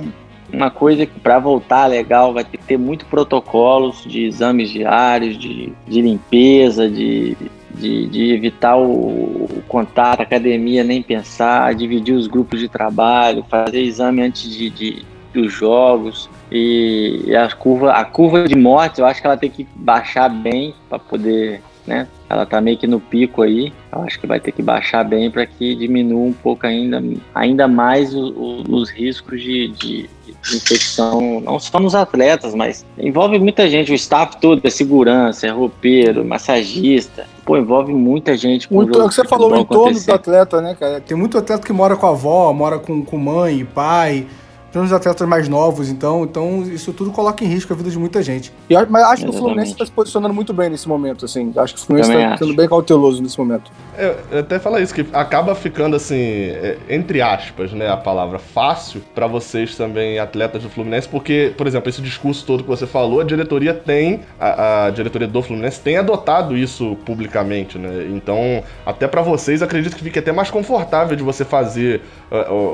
uma coisa que para voltar legal vai ter que ter muito protocolos de exames diários, de, de limpeza, de, de, de evitar o, o, contato, academia, nem pensar, dividir os grupos de trabalho, fazer exame antes de, de dos jogos. E, a curva a curva de mortes eu acho que ela tem que baixar bem para poder né ela tá meio que no pico aí eu acho que vai ter que baixar bem para que diminua um pouco ainda ainda mais o, o, os riscos de, de infecção, não só nos atletas, mas envolve muita gente, o staff todo, é segurança, é roupeiro, massagista. Pô, envolve muita gente. Muito, o que você falou, o entorno do atleta, né, cara? Tem muito atleta que mora com a avó, mora com, com mãe, pai, tem uns atletas mais novos, então, então isso tudo coloca em risco a vida de muita gente. E, mas acho Exatamente. que o Fluminense está se posicionando muito bem nesse momento, assim. Acho que o Fluminense está sendo bem cauteloso nesse momento. É, eu até falar isso, que acaba ficando assim, é, entre aspas, né, a palavra fácil para vocês também, atletas do Fluminense, porque, por exemplo, esse discurso todo que você falou, a diretoria tem, a, a diretoria do Fluminense tem adotado isso publicamente, né? Então, até para vocês, acredito que fique até mais confortável de você fazer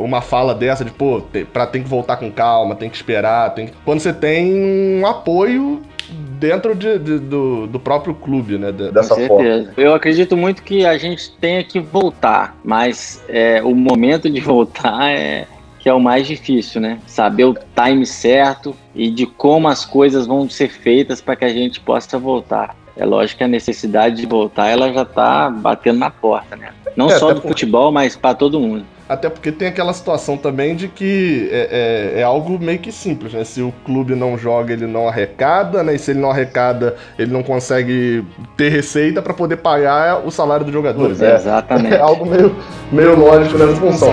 uma fala dessa, de, pô, pra, tem que voltar com calma, tem que esperar, tem que... Quando você tem um apoio dentro de, de, do, do próprio clube, né? Dessa Com certeza. Forma. Eu acredito muito que a gente tenha que voltar, mas é, o momento de voltar é que é o mais difícil, né? Saber o time certo e de como as coisas vão ser feitas para que a gente possa voltar. É lógico que a necessidade de voltar ela já está batendo na porta, né? Não é, só do futebol, mas para todo mundo. Até porque tem aquela situação também de que é, é, é, algo meio que simples, né? Se o clube não joga, ele não arrecada, né? E se ele não arrecada, ele não consegue ter receita para poder pagar o salário dos jogadores. É, exatamente. É algo meio, meio lógico nessa função.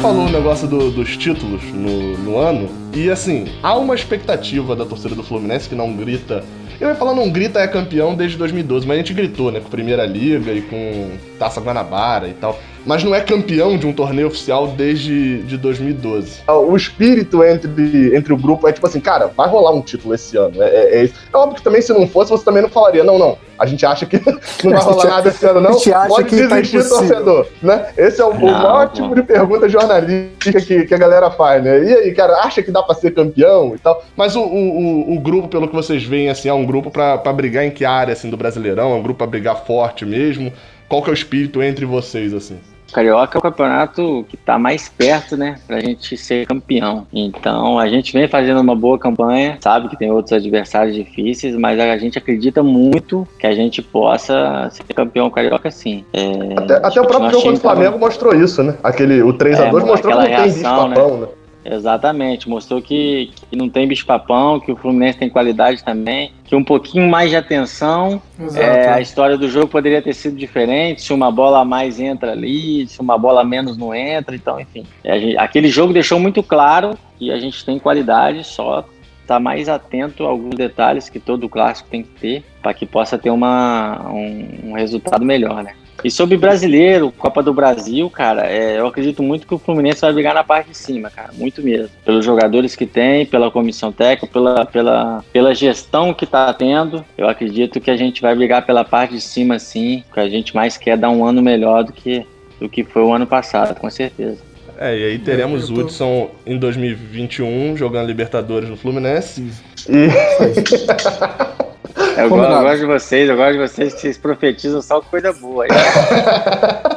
Falou o negócio do, dos títulos no, no ano, e assim, há uma expectativa da torcida do Fluminense que não grita eu ia falar, não grita é campeão desde 2012, mas a gente gritou, né? Com Primeira Liga e com Taça Guanabara e tal. Mas não é campeão de um torneio oficial desde de 2012. O espírito entre, entre o grupo é tipo assim, cara, vai rolar um título esse ano. É, é, é, é óbvio que também, se não fosse, você também não falaria, não, não. A gente acha que não vai rolar nada esse ano, não. A gente acha Pode que tá desistir, tá torcedor. Né? Esse é o, não, o maior não. tipo de pergunta jornalística que, que a galera faz, né? E aí, cara, acha que dá pra ser campeão e tal? Mas o, o, o grupo, pelo que vocês veem, assim, é um grupo para brigar em que área, assim, do Brasileirão? É um grupo para brigar forte mesmo? Qual que é o espírito entre vocês, assim? Carioca é o campeonato que está mais perto, né, para a gente ser campeão. Então a gente vem fazendo uma boa campanha, sabe que tem outros adversários difíceis, mas a gente acredita muito que a gente possa ser campeão carioca sim. É, até, até o próprio jogo contra o Flamengo mostrou isso, né? Aquele, o 3x2 é, mostrou que não tem bicho papão, né? né? Exatamente, mostrou que, que não tem bicho-papão, que o Fluminense tem qualidade também, que um pouquinho mais de atenção, é, a história do jogo poderia ter sido diferente, se uma bola a mais entra ali, se uma bola a menos não entra, então, enfim. Gente, aquele jogo deixou muito claro que a gente tem qualidade, só estar tá mais atento a alguns detalhes que todo clássico tem que ter, para que possa ter uma, um, um resultado melhor, né? E sobre brasileiro, Copa do Brasil, cara, é, eu acredito muito que o Fluminense vai brigar na parte de cima, cara, muito mesmo. Pelos jogadores que tem, pela comissão técnica, pela, pela, pela gestão que tá tendo, eu acredito que a gente vai brigar pela parte de cima, sim, que a gente mais quer dar um ano melhor do que, do que foi o ano passado, com certeza. É, e aí teremos o tô... Hudson em 2021 jogando Libertadores no Fluminense. E... Eu, gosto, eu gosto de vocês, eu gosto de vocês que vocês profetizam só coisa boa. Aí.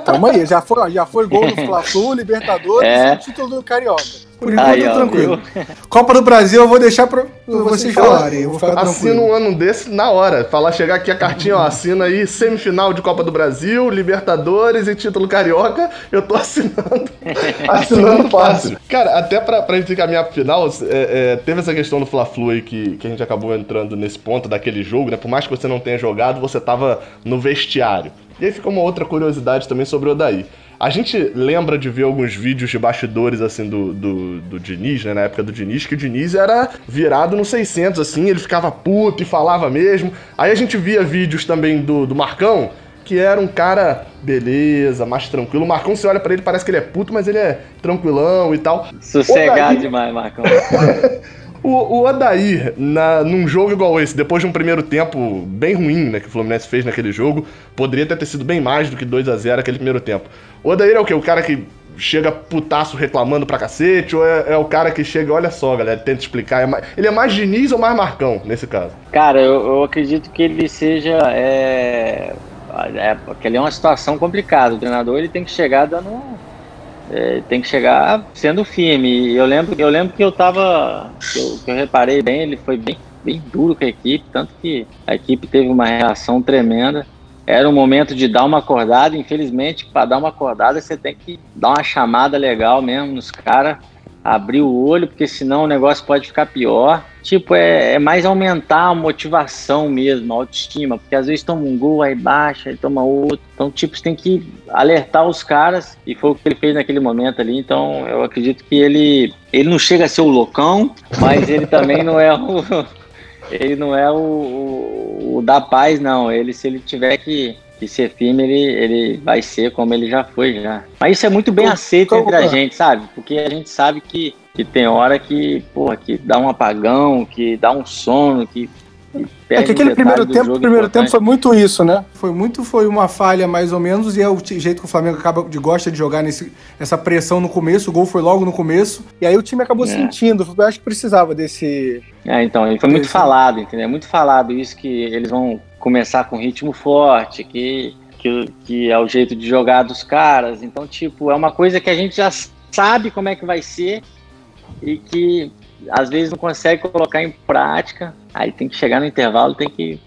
Tamo aí, já foi, já foi gol no Fla-Flu, Libertadores é. e título do Carioca. Por enquanto, aí, ó, tranquilo. Viu? Copa do Brasil eu vou deixar pra vocês, falarem. Eu vou ficar Assina um ano desse na hora. Falar, chegar aqui a cartinha, ó, assina aí semifinal de Copa do Brasil, Libertadores e título carioca. Eu tô assinando. assinando fácil. Cara, até pra, pra gente caminhar pro final, é, é, teve essa questão do Fla-Flu aí que, que a gente acabou entrando nesse ponto daquele jogo, né? Por mais que você não tenha jogado, você tava no vestiário. E aí fica uma outra curiosidade também sobre o Odaí. A gente lembra de ver alguns vídeos de bastidores, assim, do, do, do Diniz, né? Na época do Diniz, que o Diniz era virado no 600, assim, ele ficava puto e falava mesmo. Aí a gente via vídeos também do, do Marcão, que era um cara, beleza, mais tranquilo. O Marcão, você olha para ele, parece que ele é puto, mas ele é tranquilão e tal. Sossegado demais, Marcão. O, o Odair, na, num jogo igual esse, depois de um primeiro tempo bem ruim né, que o Fluminense fez naquele jogo, poderia ter, ter sido bem mais do que 2 a 0 aquele primeiro tempo. O Odair é o quê? O cara que chega putaço reclamando pra cacete, ou é, é, o cara que chega, olha só, galera, tenta explicar. É mais, ele é mais Diniz ou mais Marcão, nesse caso? Cara, eu, eu acredito que ele seja. É, é, porque ele é uma situação complicada. O treinador ele tem que chegar dando é, tem que chegar sendo firme. Eu lembro, eu lembro que eu tava, que eu, que eu reparei bem, ele foi bem, bem duro com a equipe, tanto que a equipe teve uma reação tremenda. Era um momento de dar uma acordada, infelizmente, para dar uma acordada você tem que dar uma chamada legal mesmo nos caras abrir o olho, porque senão o negócio pode ficar pior. Tipo, é, é, mais aumentar a motivação mesmo, a autoestima, porque às vezes toma um gol, aí baixa, aí toma outro. Então, tipo, você tem que alertar os caras, e foi o que ele fez naquele momento ali. Então, eu acredito que ele, ele não chega a ser o loucão, mas ele também não é o. Ele não é o, o, o da paz, não. Ele, se ele tiver que que ser firme ele, ele vai ser como ele já foi já. Mas isso é muito bem aceito entre a gente, sabe? Porque a gente sabe que, que tem hora que, porra, que dá um apagão, que dá um sono, que é que aquele primeiro tempo, primeiro tempo foi muito isso, né? Foi muito, foi uma falha mais ou menos, e é o jeito que o Flamengo acaba de gosta de jogar nesse, essa pressão no começo, o gol foi logo no começo, e aí o time acabou é. sentindo, eu acho que precisava desse... É, então, ele foi muito falado, entendeu? Muito falado isso que eles vão começar com ritmo forte, que, que, que é o jeito de jogar dos caras. Então, tipo, é uma coisa que a gente já sabe como é que vai ser e que às vezes não consegue colocar em prática. Aí tem que chegar no intervalo, tem que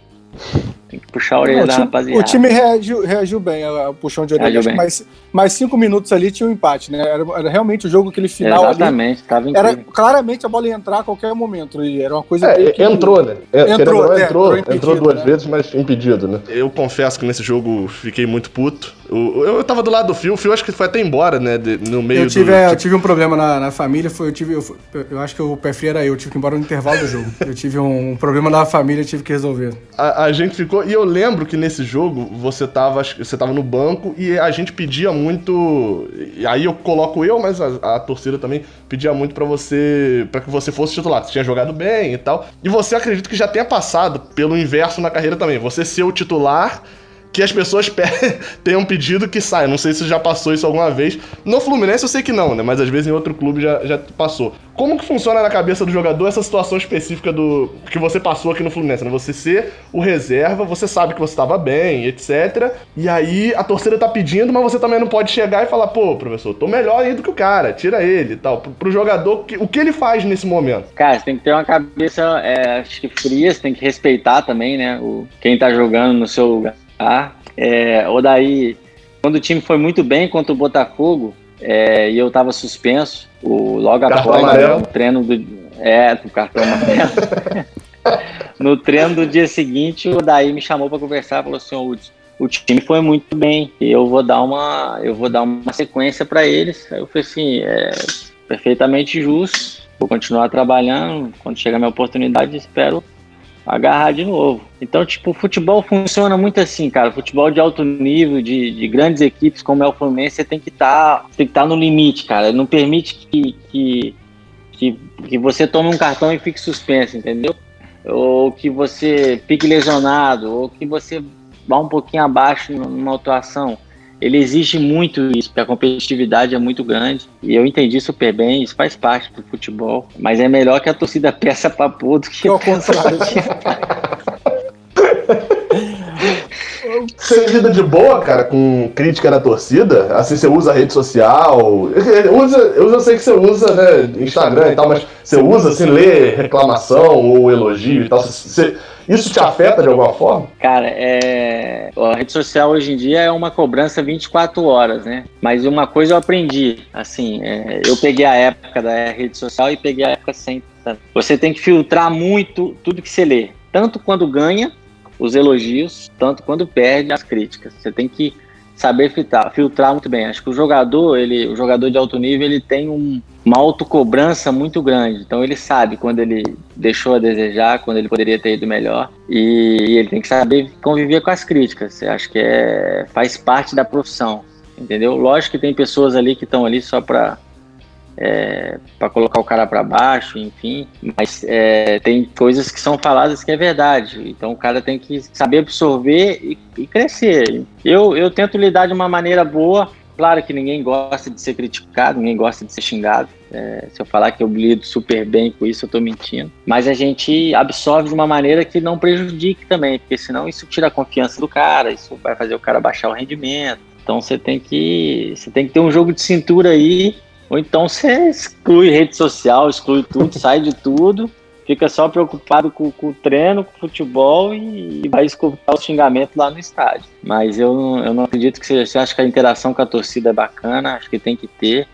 tem que puxar a orelha não, da rapaziada. O time reagiu, reagiu bem ao puxão de orelha. Mas mais cinco minutos ali tinha um empate, né? Era, era realmente o jogo, aquele final Exatamente, ali. Tava era Claramente a bola ia entrar a qualquer momento. E era uma coisa. É, que... entrou, né? É, entrou, é, entrou, entrou, entrou duas né? vezes, mas impedido, né? Eu confesso que nesse jogo fiquei muito puto. Eu, eu, eu tava do lado do Fio, o Fio acho que foi até embora, né? De, no meio eu tive, do. É, eu tive um problema na, na família, foi, eu tive. Eu, eu, acho que o pé frio era eu, tive que ir embora no intervalo do jogo. Eu tive um, um problema na família, tive que resolver. A, a gente ficou. E eu lembro que nesse jogo você tava, você tava no banco e a gente pedia muito. Aí eu coloco eu, mas a, a torcida também pedia muito para você. para que você fosse titular. Você tinha jogado bem e tal. E você acredita que já tenha passado pelo inverso na carreira também. Você ser o titular que as pessoas tenham pedido que saia. Não sei se já passou isso alguma vez. No Fluminense eu sei que não, né? Mas às vezes em outro clube já, já passou. Como que funciona na cabeça do jogador essa situação específica do que você passou aqui no Fluminense? Né? Você ser o reserva, você sabe que você estava bem, etc. E aí a torcida tá pedindo, mas você também não pode chegar e falar, pô, professor, tô melhor aí do que o cara, tira ele e tal. Pro, pro jogador, o que ele faz nesse momento? Cara, você tem que ter uma cabeça, é, acho que fria, você tem que respeitar também, né? O, quem tá jogando no seu lugar. É, ou daí, quando o time foi muito bem contra o Botafogo, é, e eu tava suspenso, o, logo cartão após o treino do. É, do cartão amarelo. no treino do dia seguinte, o Daí me chamou para conversar, falou assim, o, o time foi muito bem, e eu vou dar uma, eu vou dar uma sequência para eles. Aí eu falei assim, é perfeitamente justo, vou continuar trabalhando, quando chegar a minha oportunidade, espero agarrar de novo. Então, tipo, o futebol funciona muito assim, cara. Futebol de alto nível, de, de grandes equipes como é o Fluminense, você tem que tá, estar tá no limite, cara. Não permite que, que, que, que você tome um cartão e fique suspenso, entendeu? Ou que você fique lesionado, ou que você vá um pouquinho abaixo numa atuação ele exige muito isso, porque a competitividade é muito grande. E eu entendi super bem, isso faz parte do futebol. Mas é melhor que a torcida peça pra pôr do que ao contrário. Você lida de boa, cara, com crítica da torcida? Assim, você usa a rede social? Usa, eu sei que você usa, né, Instagram e tal, mas você usa, assim, ler reclamação ou elogio e tal? Você, isso te afeta de alguma forma? Cara, é... a rede social hoje em dia é uma cobrança 24 horas, né? Mas uma coisa eu aprendi, assim, é... eu peguei a época da rede social e peguei a época sem. Você tem que filtrar muito tudo que você lê, tanto quando ganha os elogios, tanto quando perde as críticas. Você tem que saber filtrar, filtrar muito bem. Acho que o jogador, ele, o jogador de alto nível, ele tem um, uma autocobrança muito grande. Então ele sabe quando ele deixou a desejar, quando ele poderia ter ido melhor. E, e ele tem que saber conviver com as críticas. Eu acho que é, faz parte da profissão, entendeu? Lógico que tem pessoas ali que estão ali só para é, para colocar o cara para baixo, enfim. Mas é, tem coisas que são faladas que é verdade. Então o cara tem que saber absorver e, e, crescer. Eu, eu tento lidar de uma maneira boa. Claro que ninguém gosta de ser criticado, ninguém gosta de ser xingado. É, se eu falar que eu lido super bem com isso, eu estou mentindo. Mas a gente absorve de uma maneira que não prejudique também, porque senão isso tira a confiança do cara, isso vai fazer o cara baixar o rendimento. Então você tem que você tem que ter um jogo de cintura aí ou então você exclui rede social, exclui tudo, sai de tudo, fica só preocupado com, com o treino, com o futebol e, e vai escutar o xingamento lá no estádio. Mas eu, eu não acredito que seja. Você acha que a interação com a torcida é bacana, acho que tem que ter.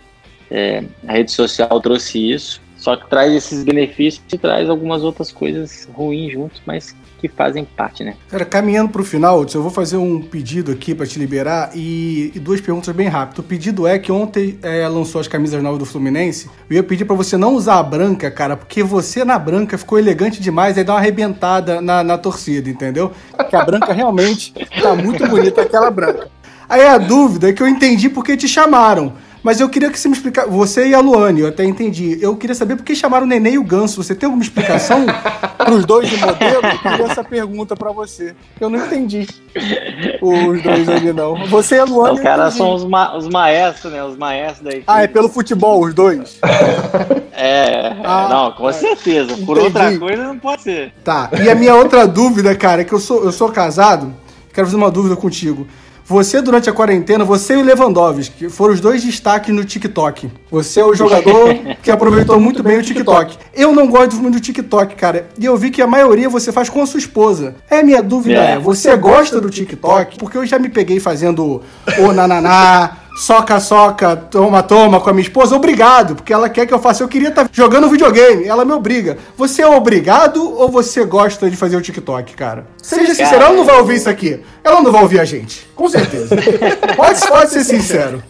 É, a rede social trouxe isso. Só que traz esses benefícios e traz algumas outras coisas ruins juntos, mas que fazem parte, né? Cara, caminhando para o final, eu vou fazer um pedido aqui para te liberar e, e, duas perguntas bem rápidas. O pedido é que ontem é, lançou as camisas novas do Fluminense. Eu ia pedir para você não usar a branca, cara, porque você na branca ficou elegante demais, aí dá uma arrebentada na, na torcida, entendeu? Porque a branca realmente tá muito bonita, aquela branca. Aí a dúvida é que eu entendi porque te chamaram. Mas eu queria que você me explicasse. Você e a Luane, eu até entendi. Eu queria saber por que chamaram o Nenê e o Ganso. Você tem alguma explicação para os dois de modelo? Eu queria essa pergunta para você. Eu não entendi os dois ali, não. Você e a Luane. Os caras são os, ma os maestros, né? Os maestros daí. Ah, é pelo futebol, os dois? É, ah, não, com é. certeza. Por entendi. outra coisa não pode ser. Tá. E a minha outra dúvida, cara, é que eu sou, eu sou casado. Quero fazer uma dúvida contigo. Você, durante a quarentena, você e o Lewandowski foram os dois destaques no TikTok. Você é o jogador que aproveitou muito bem o TikTok. Eu não gosto muito do TikTok, cara. E eu vi que a maioria você faz com a sua esposa. É, minha dúvida é, é você gosta do TikTok? Porque eu já me peguei fazendo o nananá, soca, soca, toma, toma com a minha esposa, obrigado, porque ela quer que eu faça. Eu queria estar tá jogando videogame, ela me obriga. Você é obrigado ou você gosta de fazer o TikTok, cara? Seja sincero, ela não vai ouvir isso aqui. Ela não vai ouvir a gente, com certeza. pode, pode ser sincero.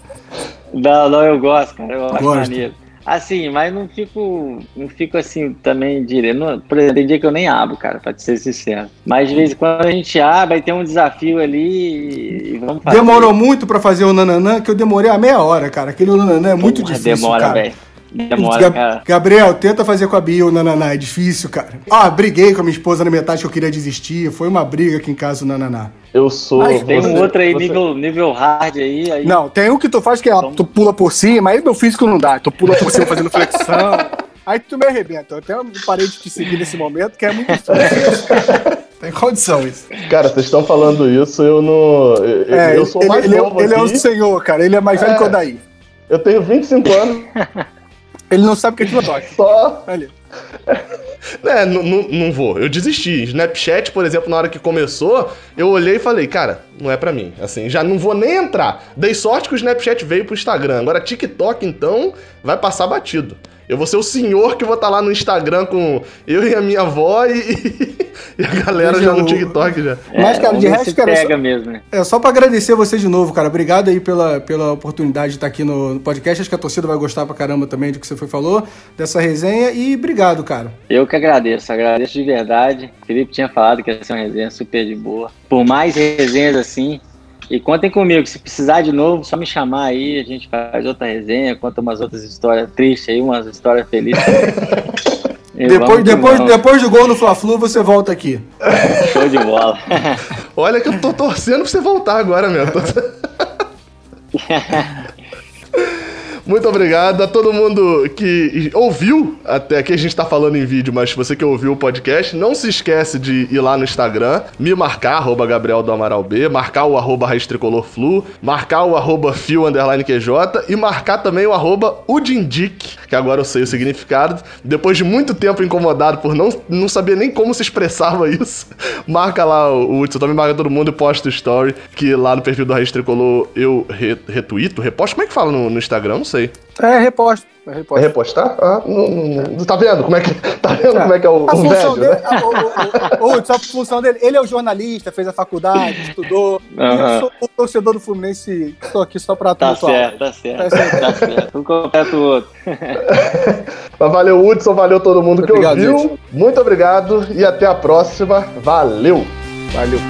Não, não, eu gosto, cara. Eu acho maneiro. Assim, mas não fico, não fico assim também direto. Por exemplo, tem dia que eu nem abro, cara, pra te ser sincero. Mas de vez em quando a gente abre, aí tem um desafio ali e vamos fazer. Demorou muito pra fazer o nananã, que eu demorei a meia hora, cara. Aquele nananã é muito Porra, difícil, demora, cara. Demora, cara. Gabriel, tenta fazer com a Bia o Nananá, é difícil, cara. Ah, briguei com a minha esposa na metade que eu queria desistir. Foi uma briga aqui em casa o Nananá. Eu sou. Mas tem um outro aí, você- nível, nível hard aí. aí Não, tem um que tu faz que é, tu pula por cima, aí meu físico não dá. Tu pula por cima fazendo flexão. Aí tu me arrebenta. Eu até parei de te seguir nesse momento, que é muito difícil. Tem condição isso. Cara, vocês estão falando isso, eu não. Eu, É, eu sou ele, mais ele, é- novo ele é o aqui. senhor, cara. Ele é mais velho É. que o Daí. Eu tenho 25 anos, Ele não sabe o que é TikTok. só. Ali. É, não, não, não vou. Eu desisti. Snapchat, por exemplo, na hora que começou, eu olhei e falei, cara, não é pra mim. Assim, já não vou nem entrar. Dei sorte que o Snapchat veio pro Instagram. Agora, TikTok, então, vai passar batido. Eu vou ser o senhor que vou estar lá no Instagram com eu e a minha avó e, e a galera Veja já no TikTok já. Mas, cara, vamos de resto, cara, pega mesmo, né? É só pra agradecer você de novo, cara. Obrigado aí pela, pela oportunidade de estar aqui no, no podcast. Acho que a torcida vai gostar pra caramba também do que você foi falou, dessa resenha. E obrigado, cara. Eu que agradeço, agradeço de verdade. O Felipe tinha falado que ia ser uma resenha super de boa. Por mais resenhas assim. E contem comigo, se precisar de novo, só me chamar aí, a gente faz outra resenha, conta umas outras histórias tristes aí, umas histórias felizes. Depois, depois, vamos. depois do gol no Fla-Flu, você volta aqui. Show de bola. Olha que eu tô torcendo pra você voltar agora mesmo. Muito obrigado a todo mundo que ouviu até aqui. A gente tá falando em vídeo, mas você que ouviu o podcast, não se esquece de ir lá no Instagram, me marcar, arroba Gabriel do Amaral B, marcar o arroba Raiz Tricolor Flu, marcar o arroba Fio Underline QJ e marcar também o arroba Udindic, que agora eu sei o significado. Depois de muito tempo incomodado por não, não saber nem como se expressava isso, marca lá o Hudson, também marca todo mundo e posta o story, que lá no perfil do Raiz Tricolor eu re, retuito, reposto, como é que fala no, no Instagram? Não sei. É, reposto. É É reposto. repostar? Ah, não, não, não. Tá vendo como é que, tá vendo como é, que é o, a o função velho, dele, né? a, o, o, o, o- só a função dele, ele é o jornalista, fez a faculdade, estudou. Aham. eu sou o torcedor do Fluminense, estou aqui só pra Tá certo, tá certo, Tá certo. tá certo. Um completa o outro. Mas valeu, Hudson, valeu todo mundo que Obrigado, ouviu. gente. Muito obrigado e até a próxima. Valeu! Valeu.